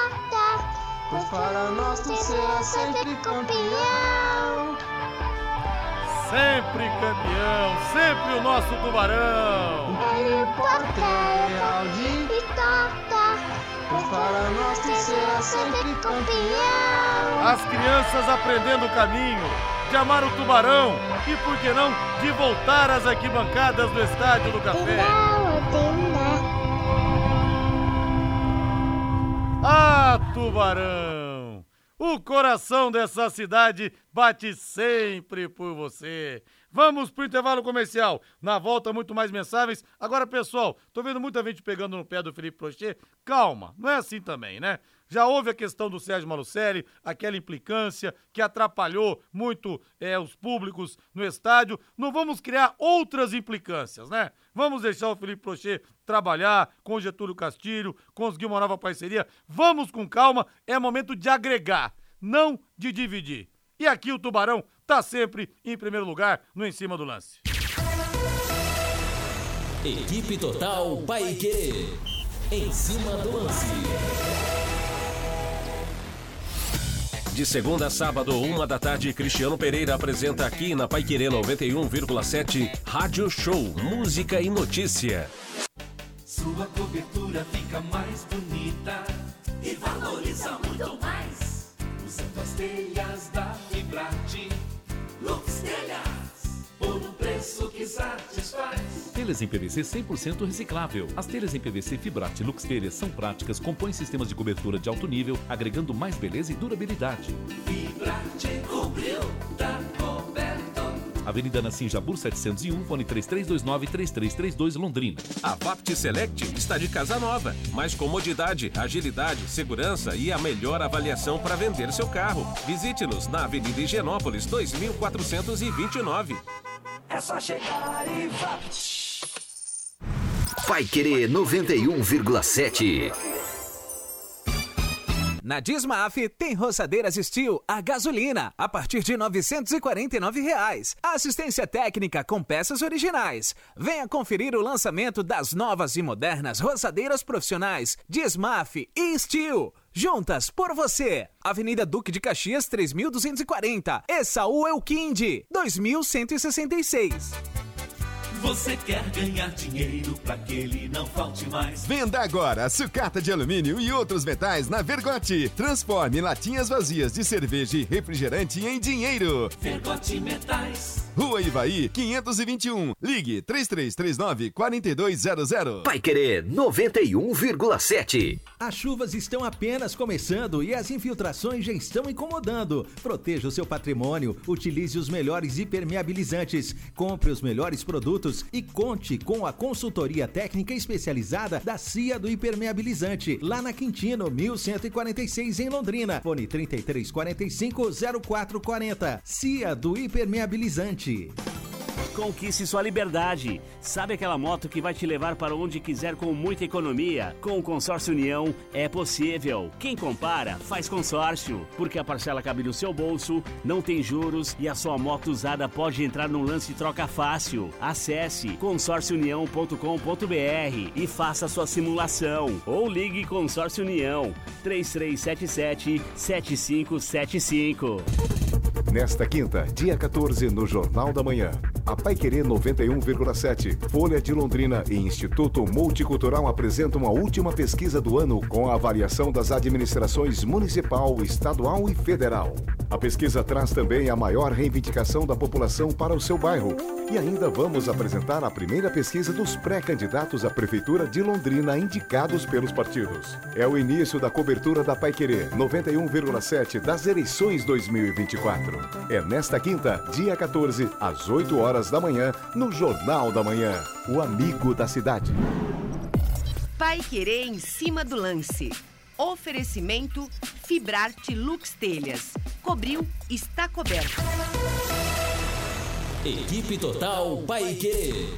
Pois para nós tu serás sempre campeão. Sempre campeão, sempre o nosso tubarão. Ele porta de toca. Pois para nós tu serás sempre campeão. As crianças aprendendo o caminho de amar o tubarão e, por que não, de voltar às arquibancadas do Estádio do Café. Ah, Tubarão. O coração dessa cidade bate sempre por você. Vamos pro intervalo comercial. Na volta, muito mais mensagens. Agora, pessoal, tô vendo muita gente pegando no pé do Felipe Prochet. Calma, não é assim também, né? Já houve a questão do Sérgio Malucelli, aquela implicância que atrapalhou muito é, os públicos no estádio. Não vamos criar outras implicâncias, né? Vamos deixar o Felipe Prochet trabalhar com Getúlio Castilho, conseguir uma nova parceria. Vamos com calma, é momento de agregar, não de dividir. E aqui o Tubarão tá sempre em primeiro lugar no Em Cima do Lance. Equipe Total Paique. Em cima do lance. De segunda a sábado, uma da tarde, Cristiano Pereira apresenta aqui na Paiquerê 91,7 Rádio Show Música e Notícia. Sua cobertura fica mais bonita e valoriza muito mais. Usando as telhas da Fibrate, Lux Telhas, preço que satisfaz. Telhas em PVC 100% reciclável. As telhas em PVC Fibrate Lux Telhas são práticas, compõem sistemas de cobertura de alto nível, agregando mais beleza e durabilidade. Fibrate cobriu, tá coberto. Avenida Nassim Jabur 701, fone 3329-3332 Londrina. A Vapt Select está de casa nova. Mais comodidade, agilidade, segurança e a melhor avaliação para vender seu carro. Visite-nos na Avenida Higienópolis 2429. É só chegar e vá. Vai Querer 91,7. Na Dismaf tem roçadeiras Steel a gasolina a partir de 949 reais. Assistência técnica com peças originais. Venha conferir o lançamento das novas e modernas roçadeiras profissionais Dismaf e Steel. Juntas por você. Avenida Duque de Caxias 3240. Essaú Elquinde 2166. Você quer ganhar dinheiro pra que ele não falte mais? Venda agora sucata de alumínio e outros metais na Vergote. Transforme latinhas vazias de cerveja e refrigerante em dinheiro. Vergote Metais. Rua Ivaí, 521. Ligue 3339 4200. Vai Querer 91,7. As chuvas estão apenas começando e as infiltrações já estão incomodando. Proteja o seu patrimônio, utilize os melhores impermeabilizantes, compre os melhores produtos e conte com a consultoria técnica especializada da CIA do Impermeabilizante, lá na Quintino, 1146 em Londrina. Fone 3345 0440. CIA do Impermeabilizante. Conquiste sua liberdade. Sabe aquela moto que vai te levar para onde quiser com muita economia? Com o Consórcio União é possível. Quem compara, faz consórcio. Porque a parcela cabe no seu bolso, não tem juros e a sua moto usada pode entrar num lance de troca fácil. Acesse consórciounião.com.br e faça sua simulação. Ou ligue Consórcio União 3377 7575. Nesta quinta, dia 14, no Jornal da Manhã, a Paiquerê 91,7, Folha de Londrina e Instituto Multicultural apresentam a última pesquisa do ano com a avaliação das administrações municipal, estadual e federal. A pesquisa traz também a maior reivindicação da população para o seu bairro. E ainda vamos apresentar a primeira pesquisa dos pré-candidatos à Prefeitura de Londrina indicados pelos partidos. É o início da cobertura da Paiquerê 91,7 das eleições 2024. É nesta quinta, dia 14, às 8 horas da manhã, no Jornal da Manhã. O amigo da cidade. Pai Querer em cima do lance. Oferecimento Fibrarte Lux Telhas. Cobriu, está coberto. Equipe Total Paique.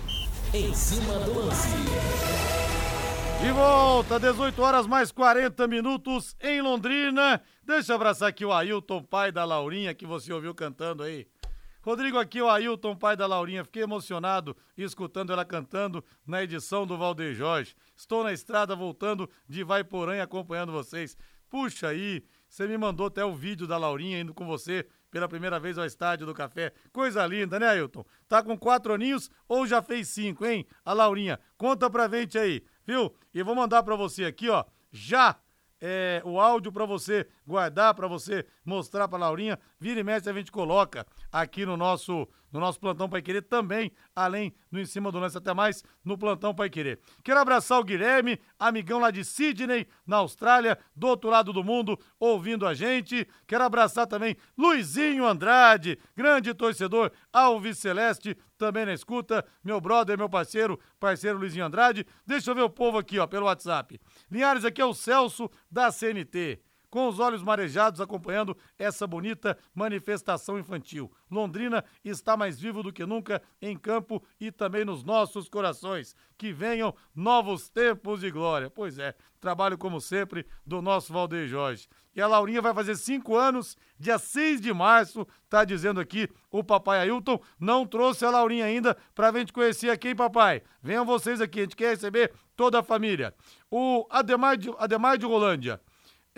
Em cima do lance. De volta, 18 horas mais 40 minutos em Londrina. Deixa eu abraçar aqui o Ailton, pai da Laurinha, que você ouviu cantando aí. Rodrigo, aqui o Ailton, pai da Laurinha. Fiquei emocionado escutando ela cantando na edição do Valdeir Jorge. Estou na estrada voltando de Vaiporã acompanhando vocês. Puxa aí, você me mandou até o vídeo da Laurinha indo com você pela primeira vez ao estádio do café. Coisa linda, né, Ailton? Tá com quatro aninhos ou já fez cinco, hein? A Laurinha, conta pra gente aí, viu? E vou mandar pra você aqui, ó, já é, o áudio pra você guardar, pra você mostrar pra Laurinha. Vira e mexe a gente coloca aqui no nosso, no nosso plantão Pai Querer também, além do Em Cima do Lance até mais, no plantão Pai Querer. Quero abraçar o Guilherme, amigão lá de Sydney, na Austrália, do outro lado do mundo, ouvindo a gente. Quero abraçar também Luizinho Andrade, grande torcedor Alves Celeste, também na escuta. Meu brother, meu parceiro, parceiro Luizinho Andrade. Deixa eu ver o povo aqui, ó, pelo WhatsApp. Linhares, aqui é o Celso da CNT com os olhos marejados acompanhando essa bonita manifestação infantil. Londrina está mais vivo do que nunca em campo e também nos nossos corações. Que venham novos tempos de glória. Pois é, trabalho como sempre do nosso Valdeir Jorge. E a Laurinha vai fazer cinco anos, dia 6 de março, tá dizendo aqui o papai Ailton. Não trouxe a Laurinha ainda pra gente conhecer aqui, hein, papai? Venham vocês aqui, a gente quer receber toda a família. O Ademar de, Ademar de Rolândia.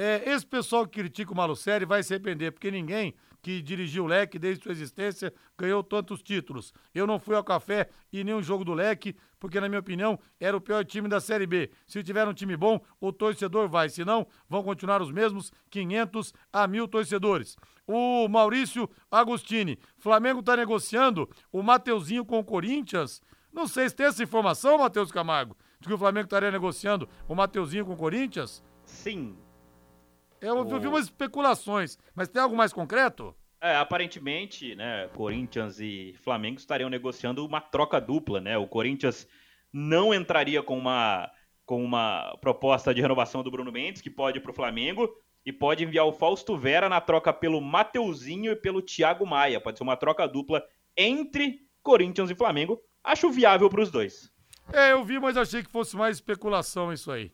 É, esse pessoal que critica o Malucelli vai se arrepender, porque ninguém que dirigiu o Leque desde sua existência ganhou tantos títulos. Eu não fui ao café e nenhum jogo do Leque, porque, na minha opinião, era o pior time da Série B. Se tiver um time bom, o torcedor vai. Se não, vão continuar os mesmos 500 a mil torcedores. O Maurício Agostini. Flamengo está negociando o Mateuzinho com o Corinthians. Não sei se tem essa informação, Matheus Camargo, de que o Flamengo estaria negociando o Mateuzinho com o Corinthians. Sim, eu, vi umas especulações, mas tem algo mais concreto? É, aparentemente, né, Corinthians e Flamengo estariam negociando uma troca dupla, né? O Corinthians não entraria com uma com uma proposta de renovação do Bruno Mendes, que pode ir para o Flamengo, e pode enviar o Fausto Vera na troca pelo Mateuzinho e pelo Thiago Maia. Pode ser uma troca dupla entre Corinthians e Flamengo. Acho viável para os dois. É, eu vi, mas achei que fosse mais especulação isso aí.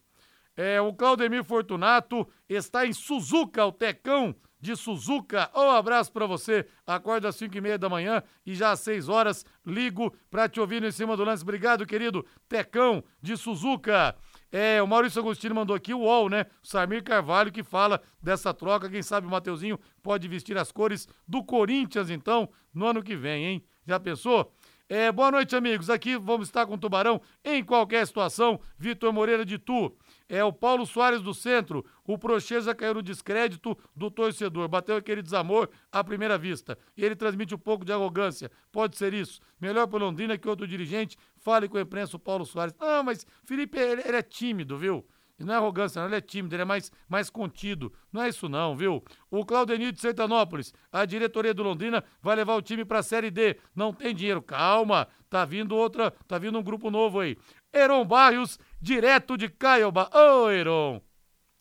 É, o Claudemir Fortunato está em Suzuka, o Tecão de Suzuka. Um abraço para você. Acorda às 5 e meia da manhã e já às 6 horas ligo para te ouvir em cima do lance. Obrigado, querido Tecão de Suzuka. É, o Maurício Agostino mandou aqui o UOL, né? O Samir Carvalho que fala dessa troca. Quem sabe o Mateuzinho pode vestir as cores do Corinthians, então, no ano que vem, hein? Já pensou? É, boa noite, amigos. Aqui vamos estar com o Tubarão em qualquer situação. Vitor Moreira de Tu é o Paulo Soares do Centro. O Procheza caiu no descrédito do torcedor. Bateu aquele desamor à primeira vista. E ele transmite um pouco de arrogância. Pode ser isso. Melhor para Londrina que outro dirigente. Fale com a imprensa o Paulo Soares. Não, mas Felipe, ele, ele é tímido, viu? Não é arrogância, não, ele é tímido, ele é mais, mais contido. Não é isso não, viu? O Claudenil de Sertanópolis, a diretoria do Londrina vai levar o time para a Série D. Não tem dinheiro. Calma, tá vindo outra, tá vindo um grupo novo aí. Heron Barrios, direto de Caiobá. Ô, oh, Heron!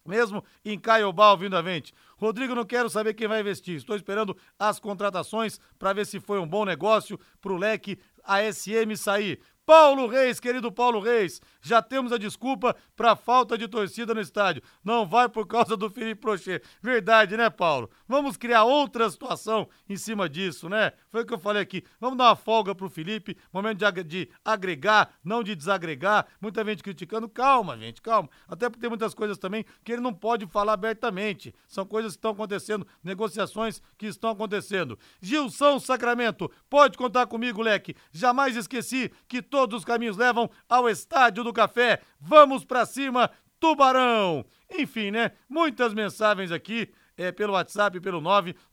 Mesmo em Caiobá ouvindo a gente. Rodrigo, não quero saber quem vai investir. Estou esperando as contratações para ver se foi um bom negócio pro leque ASM sair. Paulo Reis, querido Paulo Reis, já temos a desculpa para falta de torcida no estádio. Não vai por causa do Felipe Prochê. Verdade, né, Paulo? Vamos criar outra situação em cima disso, né? Foi o que eu falei aqui. Vamos dar uma folga pro Felipe, momento de, de agregar, não de desagregar. Muita gente criticando. Calma, gente, calma. Até porque tem muitas coisas também que ele não pode falar abertamente. São coisas que estão acontecendo, negociações que estão acontecendo. Gilson Sacramento, pode contar comigo, Leque. Jamais esqueci que todos os caminhos levam ao Estádio do Café. Vamos pra cima, Tubarão! Enfim, né? Muitas mensagens aqui. É, pelo WhatsApp, pelo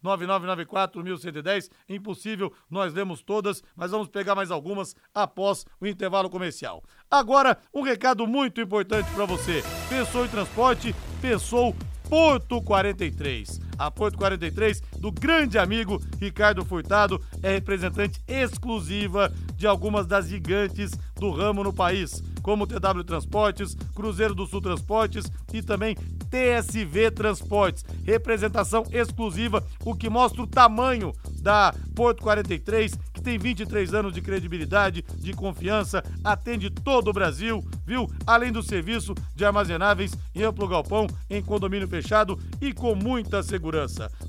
999941110. Impossível, nós lemos todas, mas vamos pegar mais algumas após o intervalo comercial. Agora, um recado muito importante para você. Pensou em transporte? Pensou Porto 43. A Porto 43 do grande amigo Ricardo Furtado é representante exclusiva de algumas das gigantes do ramo no país, como TW Transportes, Cruzeiro do Sul Transportes e também TSV Transportes. Representação exclusiva, o que mostra o tamanho da Porto 43, que tem 23 anos de credibilidade, de confiança, atende todo o Brasil, viu? Além do serviço de armazenáveis em amplo galpão, em condomínio fechado e com muita segurança.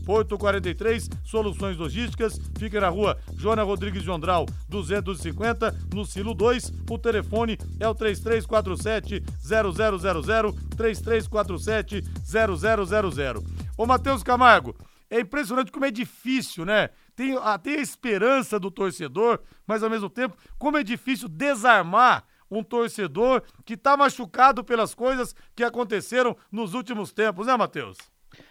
Porto 43, soluções logísticas, fica na rua Joana Rodrigues de Ondral, 250, no Silo 2. O telefone é o 3347 0000, 3347 0000. Ô Matheus Camargo, é impressionante como é difícil, né? Tem, ah, tem a esperança do torcedor, mas ao mesmo tempo, como é difícil desarmar um torcedor que tá machucado pelas coisas que aconteceram nos últimos tempos, né, Matheus?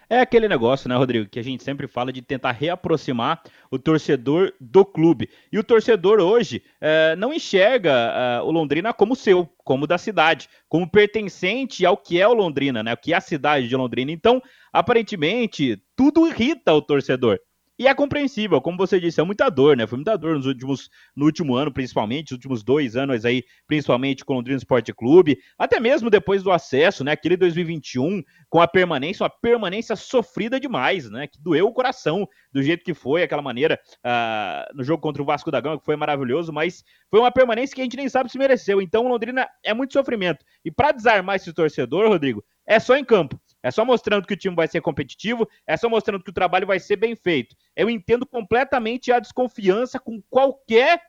É aquele negócio, né, Rodrigo, que a gente sempre fala de tentar reaproximar o torcedor do clube. E o torcedor hoje é, não enxerga é, o Londrina como seu, como da cidade, como pertencente ao que é o Londrina, né? O que é a cidade de Londrina. Então, aparentemente, tudo irrita o torcedor. E é compreensível, como você disse, é muita dor, né? Foi muita dor nos últimos, no último ano, principalmente, nos últimos dois anos aí, principalmente com o Londrina Esporte Clube, até mesmo depois do acesso, né? Aquele 2021, com a permanência, uma permanência sofrida demais, né? Que doeu o coração do jeito que foi, aquela maneira, uh, no jogo contra o Vasco da Gama, que foi maravilhoso, mas foi uma permanência que a gente nem sabe se mereceu. Então, Londrina é muito sofrimento. E para desarmar esse torcedor, Rodrigo, é só em campo. É só mostrando que o time vai ser competitivo, é só mostrando que o trabalho vai ser bem feito. Eu entendo completamente a desconfiança com qualquer,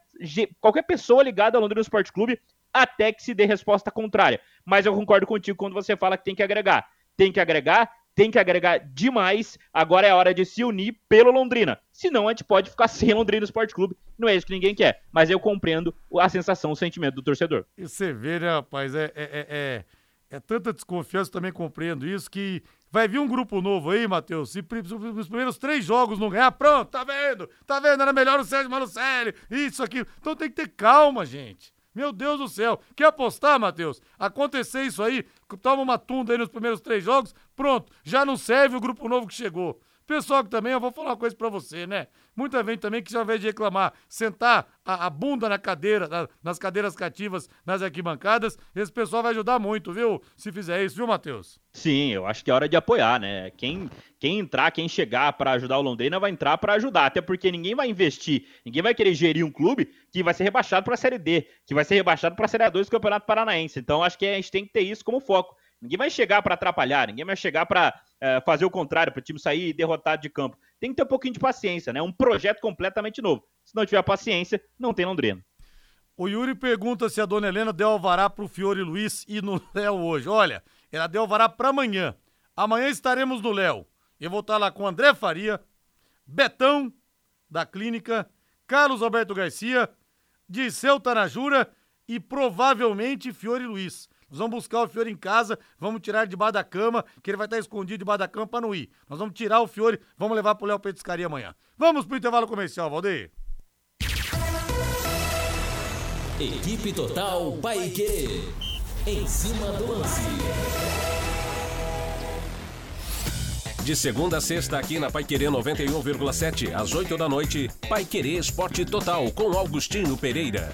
qualquer pessoa ligada ao Londrina Esporte Clube até que se dê resposta contrária. Mas eu concordo contigo quando você fala que tem que agregar. Tem que agregar, tem que agregar demais. Agora é a hora de se unir pelo Londrina. Senão a gente pode ficar sem Londrina Esporte Clube. Não é isso que ninguém quer. Mas eu compreendo a sensação, o sentimento do torcedor. E você vê, né, rapaz? é, é, é... é tanta desconfiança, também compreendo isso, que vai vir um grupo novo aí, Matheus. Se os primeiros três jogos não ganhar, pronto, tá vendo? Tá vendo? Era melhor o Sérgio Malucelli, isso, aquilo. Então tem que ter calma, gente. Meu Deus do céu. Quer apostar, Matheus? Acontecer isso aí, toma uma tunda aí nos primeiros três jogos, pronto, já não serve o grupo novo que chegou. Pessoal que também, eu vou falar uma coisa para você, né? Muita gente também que já veio de reclamar, sentar a, a bunda na cadeira, na, nas cadeiras cativas, nas arquibancadas, esse pessoal vai ajudar muito, viu? Se fizer isso, viu, Matheus? Sim, eu acho que é hora de apoiar, né? Quem, quem entrar, quem chegar para ajudar o Londrina vai entrar para ajudar, até porque ninguém vai investir, ninguém vai querer gerir um clube que vai ser rebaixado para a Série D, que vai ser rebaixado para a Série A2 do Campeonato Paranaense. Então, acho que a gente tem que ter isso como foco. Ninguém vai chegar para atrapalhar, ninguém vai chegar para é, fazer o contrário, para o time sair derrotado de campo. Tem que ter um pouquinho de paciência, né? Um projeto completamente novo. Se não tiver paciência, não tem Londrina. O Yuri pergunta se a dona Helena deu alvará pro Fiore Luiz e no Léo hoje. Olha, ela deu alvará para amanhã. Amanhã estaremos no Léo. Eu vou estar lá com André Faria, Betão, da Clínica, Carlos Alberto Garcia, Disseu Tanajura e provavelmente Fiore Luiz. Nós vamos buscar o Fiore em casa, vamos tirar ele debaixo da cama, que ele vai estar escondido debaixo da cama para não ir. Nós vamos tirar o Fiore, vamos levar pro Léo Petiscaria amanhã. Vamos pro intervalo comercial, Valdeir. Equipe Total Paique. Em cima do lance. De segunda a sexta, aqui na Paiquerê 91,7, às 8 da noite, Paiquerê Esporte Total, com Augustinho Pereira.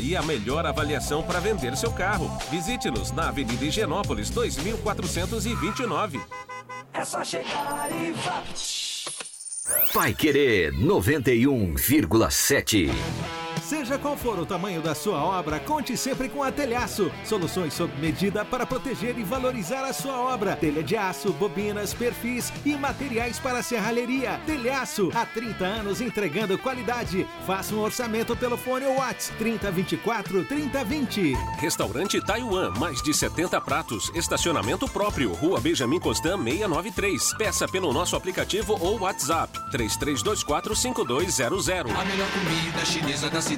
e a melhor avaliação para vender seu carro. Visite-nos na Avenida Higienópolis 2429. É só chegar e vá. Vai Querer 91,7. Seja qual for o tamanho da sua obra, conte sempre com a Telhaço. Soluções sob medida para proteger e valorizar a sua obra. Telha de aço, bobinas, perfis e materiais para serralheria. Telhaço, há 30 anos entregando qualidade. Faça um orçamento pelo fone ou WhatsApp 3024 3020. Restaurante Taiwan, mais de 70 pratos, estacionamento próprio, Rua Benjamin Constant 693. Peça pelo nosso aplicativo ou WhatsApp 3324 5200. A melhor comida chinesa da cidade.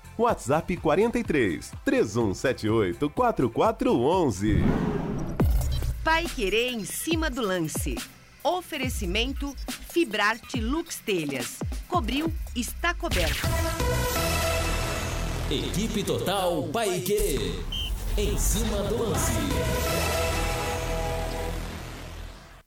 WhatsApp 43 3178 4411. Pai Querer em cima do lance. Oferecimento Fibrarte Lux Telhas. Cobriu, está coberto. Equipe Total Paique. Em cima do lance.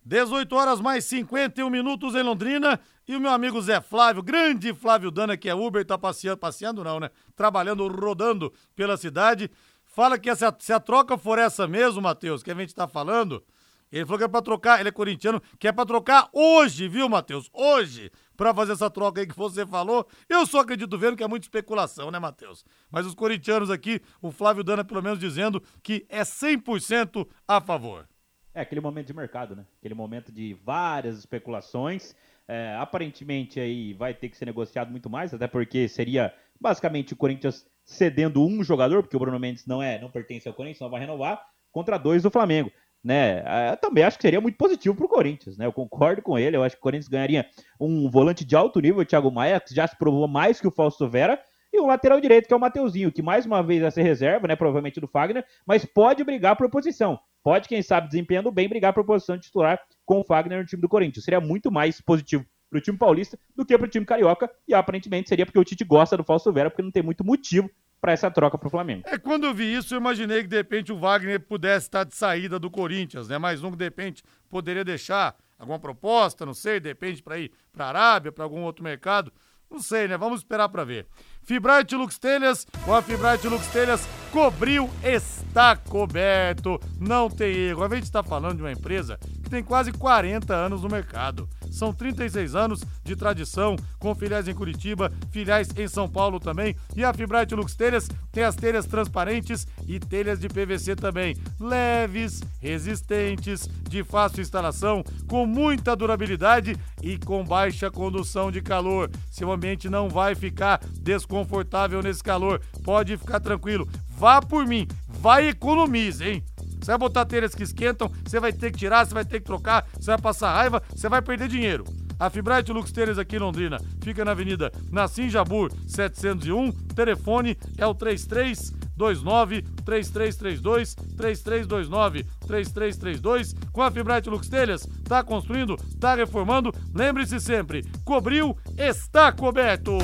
18 horas mais 51 minutos em Londrina. E o meu amigo Zé Flávio, grande Flávio Dana, que é Uber, tá passeando, passeando não, né? Trabalhando, rodando pela cidade. Fala que se a, se a troca for essa mesmo, Matheus, que a gente tá falando, ele falou que é pra trocar, ele é corintiano, que é pra trocar hoje, viu, Matheus? Hoje, pra fazer essa troca aí que você falou. Eu só acredito vendo que é muita especulação, né, Matheus? Mas os corintianos aqui, o Flávio Dana pelo menos dizendo que é 100% a favor. É aquele momento de mercado, né? Aquele momento de várias especulações. É, aparentemente aí vai ter que ser negociado muito mais, até porque seria basicamente o Corinthians cedendo um jogador, porque o Bruno Mendes não é, não pertence ao Corinthians, não vai renovar, contra dois do Flamengo. Né? É, também acho que seria muito positivo para o Corinthians, né? Eu concordo com ele, eu acho que o Corinthians ganharia um volante de alto nível, o Thiago Maia, que já se provou mais que o Fausto Vera, e o lateral direito, que é o Mateuzinho, que mais uma vez vai ser reserva, né? Provavelmente do Fagner, mas pode brigar por posição. Pode, quem sabe, desempenhando bem, brigar por posição de titular com o Fagner no time do Corinthians. Seria muito mais positivo para o time paulista do que para o time carioca, e aparentemente seria porque o Tite gosta do Fausto Vera, porque não tem muito motivo para essa troca para o Flamengo. É, quando eu vi isso, eu imaginei que de repente o Wagner pudesse estar de saída do Corinthians, né? Mais um que de repente poderia deixar alguma proposta, não sei, de repente para ir para Arábia, para algum outro mercado. Não sei, né? Vamos esperar para ver. Fibrate Lux Telhas, com a Fibrate Lux Telhas, cobriu, está coberto. Não tem erro. A gente está falando de uma empresa que tem quase 40 anos no mercado. São 36 anos de tradição, com filiais em Curitiba, filiais em São Paulo também. E a Fibrate Lux Telhas tem as telhas transparentes e telhas de PVC também. Leves, resistentes, de fácil instalação, com muita durabilidade e com baixa condução de calor. Seu ambiente não vai ficar desconfortável nesse calor. Pode ficar tranquilo. Vá por mim, vai economize, hein? Você vai botar telhas que esquentam, você vai ter que tirar, você vai ter que trocar, você vai passar raiva, você vai perder dinheiro. A Fibrate Lux Tênis aqui em Londrina fica na Avenida Nassim Jabur 701. Telefone é o 3329 3332 3329 3332. Com a Fibrate Lux Telhas, tá construindo, tá reformando. Lembre-se sempre, cobriu, está coberto.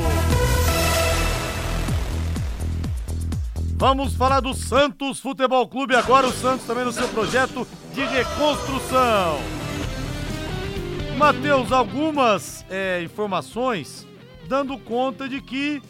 Vamos falar do Santos Futebol Clube agora, o Santos também no seu projeto de reconstrução. Matheus, algumas é, informações dando conta de que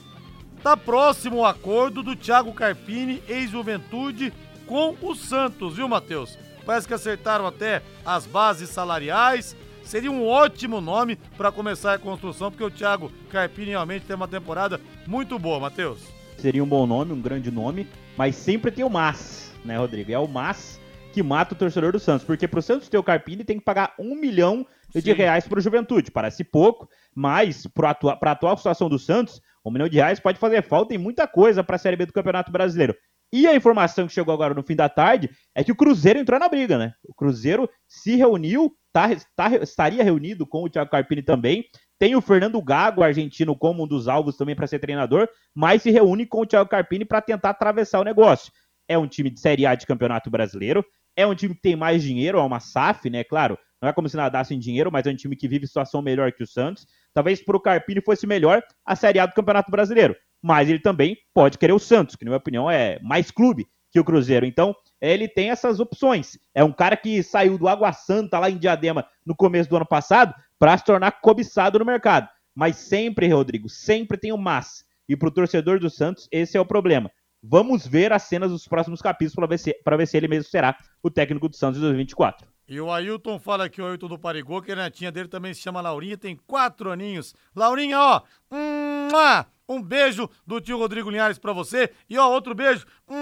está próximo o acordo do Thiago Carpini, ex-juventude, com o Santos, viu, Matheus? Parece que acertaram até as bases salariais. Seria um ótimo nome para começar a construção, porque o Thiago Carpini realmente tem uma temporada muito boa, Matheus. Seria um bom nome, um grande nome, mas sempre tem o mas, né, Rodrigo? É o mas que mata o torcedor do Santos, porque pro Santos ter o Carpini tem que pagar um milhão de Sim. reais pro Juventude. Parece pouco, mas pra atua, pra atual situação do Santos, um milhão de reais pode fazer falta em muita coisa pra Série B do Campeonato Brasileiro. E a informação que chegou agora no fim da tarde é que o Cruzeiro entrou na briga, né? O Cruzeiro se reuniu, tá, tá- estaria reunido com o Thiago Carpini também. Tem o Fernando Gago, argentino, como um dos alvos também para ser treinador, mas se reúne com o Thiago Carpini para tentar atravessar o negócio. É um time de Série A de Campeonato Brasileiro, é um time que tem mais dinheiro, é uma SAF, né? Claro, não é como se nadasse em dinheiro, mas é um time que vive situação melhor que o Santos. Talvez para o Carpini fosse melhor a Série A do Campeonato Brasileiro, mas ele também pode querer o Santos, que na minha opinião é mais clube que o Cruzeiro. Então, ele tem essas opções. É um cara que saiu do Água Santa lá em Diadema no começo do ano passado para se tornar cobiçado no mercado. Mas sempre, Rodrigo, sempre tem o mas. E para o torcedor do Santos, esse é o problema. Vamos ver as cenas dos próximos capítulos para ver, se- ver se ele mesmo será o técnico do Santos em 2024. E o Ailton fala aqui, o Ailton do Parigô, que a netinha dele também se chama Laurinha, tem quatro aninhos. Laurinha, ó, mua, um beijo do tio Rodrigo Linhares pra você. E ó, outro beijo, mua,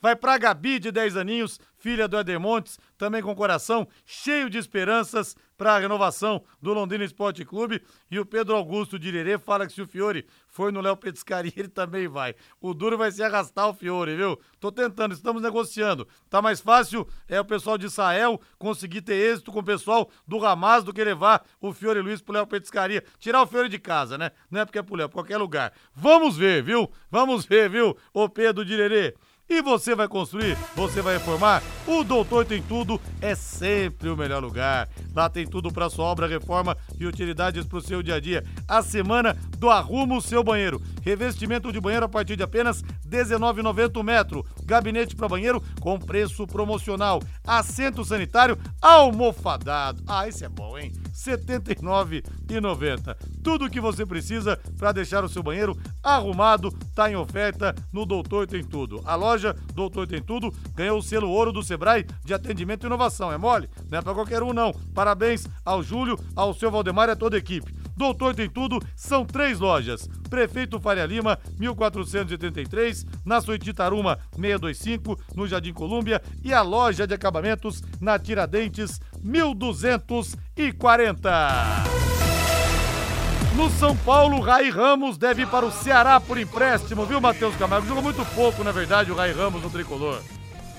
vai pra Gabi, de 10 aninhos, filha do Éder Montes, também com coração cheio de esperanças para a renovação do Londrina Esporte Clube. E o Pedro Augusto de fala que se o Fiore for no Léo Petiscaria, ele também vai. O duro vai se arrastar o Fiore, viu? Tô tentando, estamos negociando. Tá mais fácil é o pessoal de Israel conseguir ter êxito com o pessoal do Ramaz do que levar o Fiore Luiz pro Léo Petiscaria. Tirar o Fiore de casa, né? Não é porque é pro Léo, qualquer lugar. Vamos ver, viu? Vamos ver, viu? Ô Pedro de. E você vai construir? Você vai reformar? O Doutor Tem Tudo é sempre o melhor lugar. Lá tem tudo para sua obra, reforma e utilidades para o seu dia a dia. A semana do Arruma o Seu Banheiro. Revestimento de banheiro a partir de apenas R$19,90 o metro. Gabinete para banheiro com preço promocional. Assento sanitário almofadado. Ah, esse é bom, hein? R$ 79,90. Tudo o que você precisa para deixar o seu banheiro arrumado tá em oferta no Doutor Tem Tudo. A loja Doutor Tem Tudo ganhou o selo ouro do Sebrae de atendimento e inovação. É mole? Não é para qualquer um, não. Parabéns ao Júlio, ao seu Valdemar e a toda a equipe. Doutor Tem Tudo são três lojas. Prefeito Faria Lima, 1483, na Soititaruma 625, no Jardim Colúmbia, e a loja de acabamentos na Tiradentes 1240. No São Paulo, Rai Ramos deve ir para o Ceará por empréstimo, viu, Matheus Camargo? Jogou muito pouco, na verdade, o Rai Ramos no tricolor.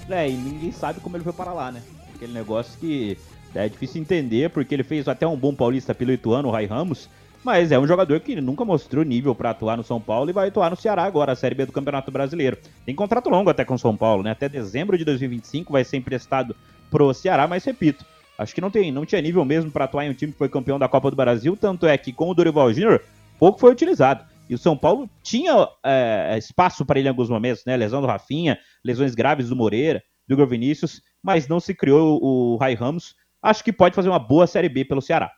É, e ninguém sabe como ele foi para lá, né? Aquele negócio que é difícil entender, porque ele fez até um bom paulista pelo Ituano, o Rai Ramos, mas é um jogador que nunca mostrou nível para atuar no São Paulo e vai atuar no Ceará agora, a Série B do Campeonato Brasileiro. Tem contrato longo até com o São Paulo, né? Até dezembro de 2025 vai ser emprestado pro Ceará, mas repito, acho que não, tem, não tinha nível mesmo para atuar em um time que foi campeão da Copa do Brasil, tanto é que com o Dorival Júnior, pouco foi utilizado. E o São Paulo tinha é, espaço para ele em alguns momentos, né? Lesão do Rafinha, lesões graves do Moreira, do Igor Vinícius, mas não se criou o, o Rai Ramos. Acho que pode fazer uma boa Série B pelo Ceará.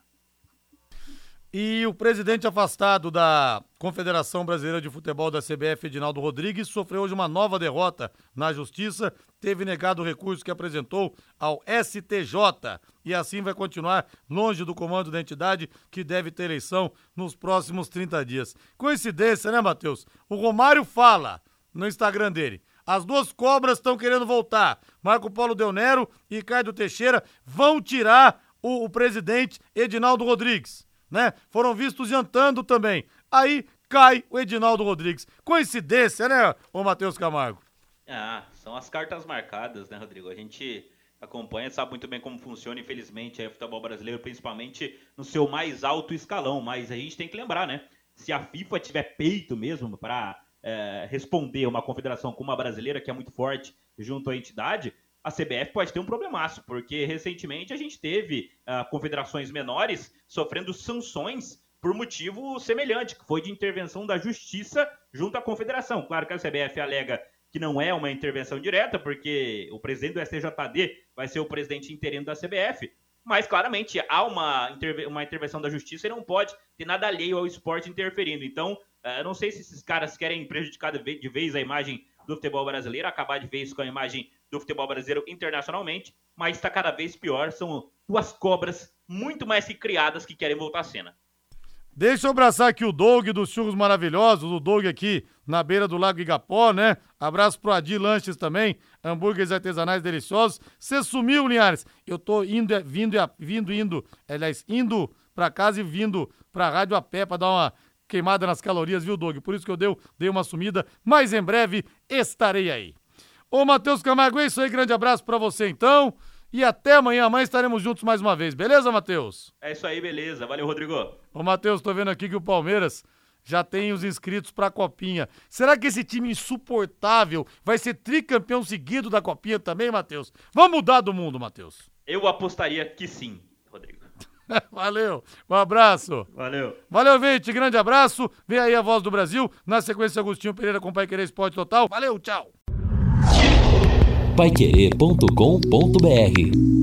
E o presidente afastado da Confederação Brasileira de Futebol da CBF, Edinaldo Rodrigues, sofreu hoje uma nova derrota na Justiça, teve negado o recurso que apresentou ao STJ e assim vai continuar longe do comando da entidade que deve ter eleição nos próximos 30 dias. Coincidência, né, Matheus? O Romário fala no Instagram dele. As duas cobras estão querendo voltar. Marco Paulo Del Nero e Ricardo Teixeira vão tirar o, o presidente Edinaldo Rodrigues né? Foram vistos jantando também. Aí cai o Edinaldo Rodrigues. Coincidência, né, ô Matheus Camargo? Ah, são as cartas marcadas, né, Rodrigo? A gente acompanha, sabe muito bem como funciona, infelizmente, o futebol brasileiro, principalmente no seu mais alto escalão. Mas a gente tem que lembrar, né? Se a FIFA tiver peito mesmo para é, responder uma confederação como a brasileira, que é muito forte junto à entidade, a CBF pode ter um problemaço, porque recentemente a gente teve uh, confederações menores sofrendo sanções por motivo semelhante, que foi de intervenção da justiça junto à confederação. Claro que a CBF alega que não é uma intervenção direta, porque o presidente do STJD vai ser o presidente interino da CBF, mas claramente há uma, uma intervenção da justiça e não pode ter nada alheio ao esporte interferindo. Então, uh, eu não sei se esses caras querem prejudicar de vez a imagem do futebol brasileiro, acabar de vez com a imagem do futebol brasileiro internacionalmente, mas está cada vez pior. São duas cobras muito mais que criadas que querem voltar à cena. Deixa eu abraçar aqui o Doug dos Churros Maravilhosos, o Doug aqui na beira do Lago Igapó, né? Abraço pro Adi Lanches também, hambúrgueres artesanais deliciosos. Você sumiu, Linhares. Eu tô indo, é, vindo, é, vindo, indo, aliás, indo pra casa e vindo pra rádio a pé pra dar uma queimada nas calorias, viu, Doug? Por isso que eu dei, dei uma sumida, mas em breve estarei aí. Ô, Matheus Camargo, é isso aí. Grande abraço para você, então. E até amanhã. Amanhã estaremos juntos mais uma vez. Beleza, Matheus? É isso aí, beleza. Valeu, Rodrigo. Ô, Matheus, tô vendo aqui que o Palmeiras já tem os inscritos pra Copinha. Será que esse time insuportável vai ser tricampeão seguido da Copinha também, Matheus? Vamos mudar do mundo, Matheus. Eu apostaria que sim, Rodrigo. Valeu, um abraço. Valeu. Valeu, gente, grande abraço. Vem aí a voz do Brasil. Na sequência, Agostinho Pereira com Pai Querer Esporte Total. Valeu, tchau paiquerê.com.br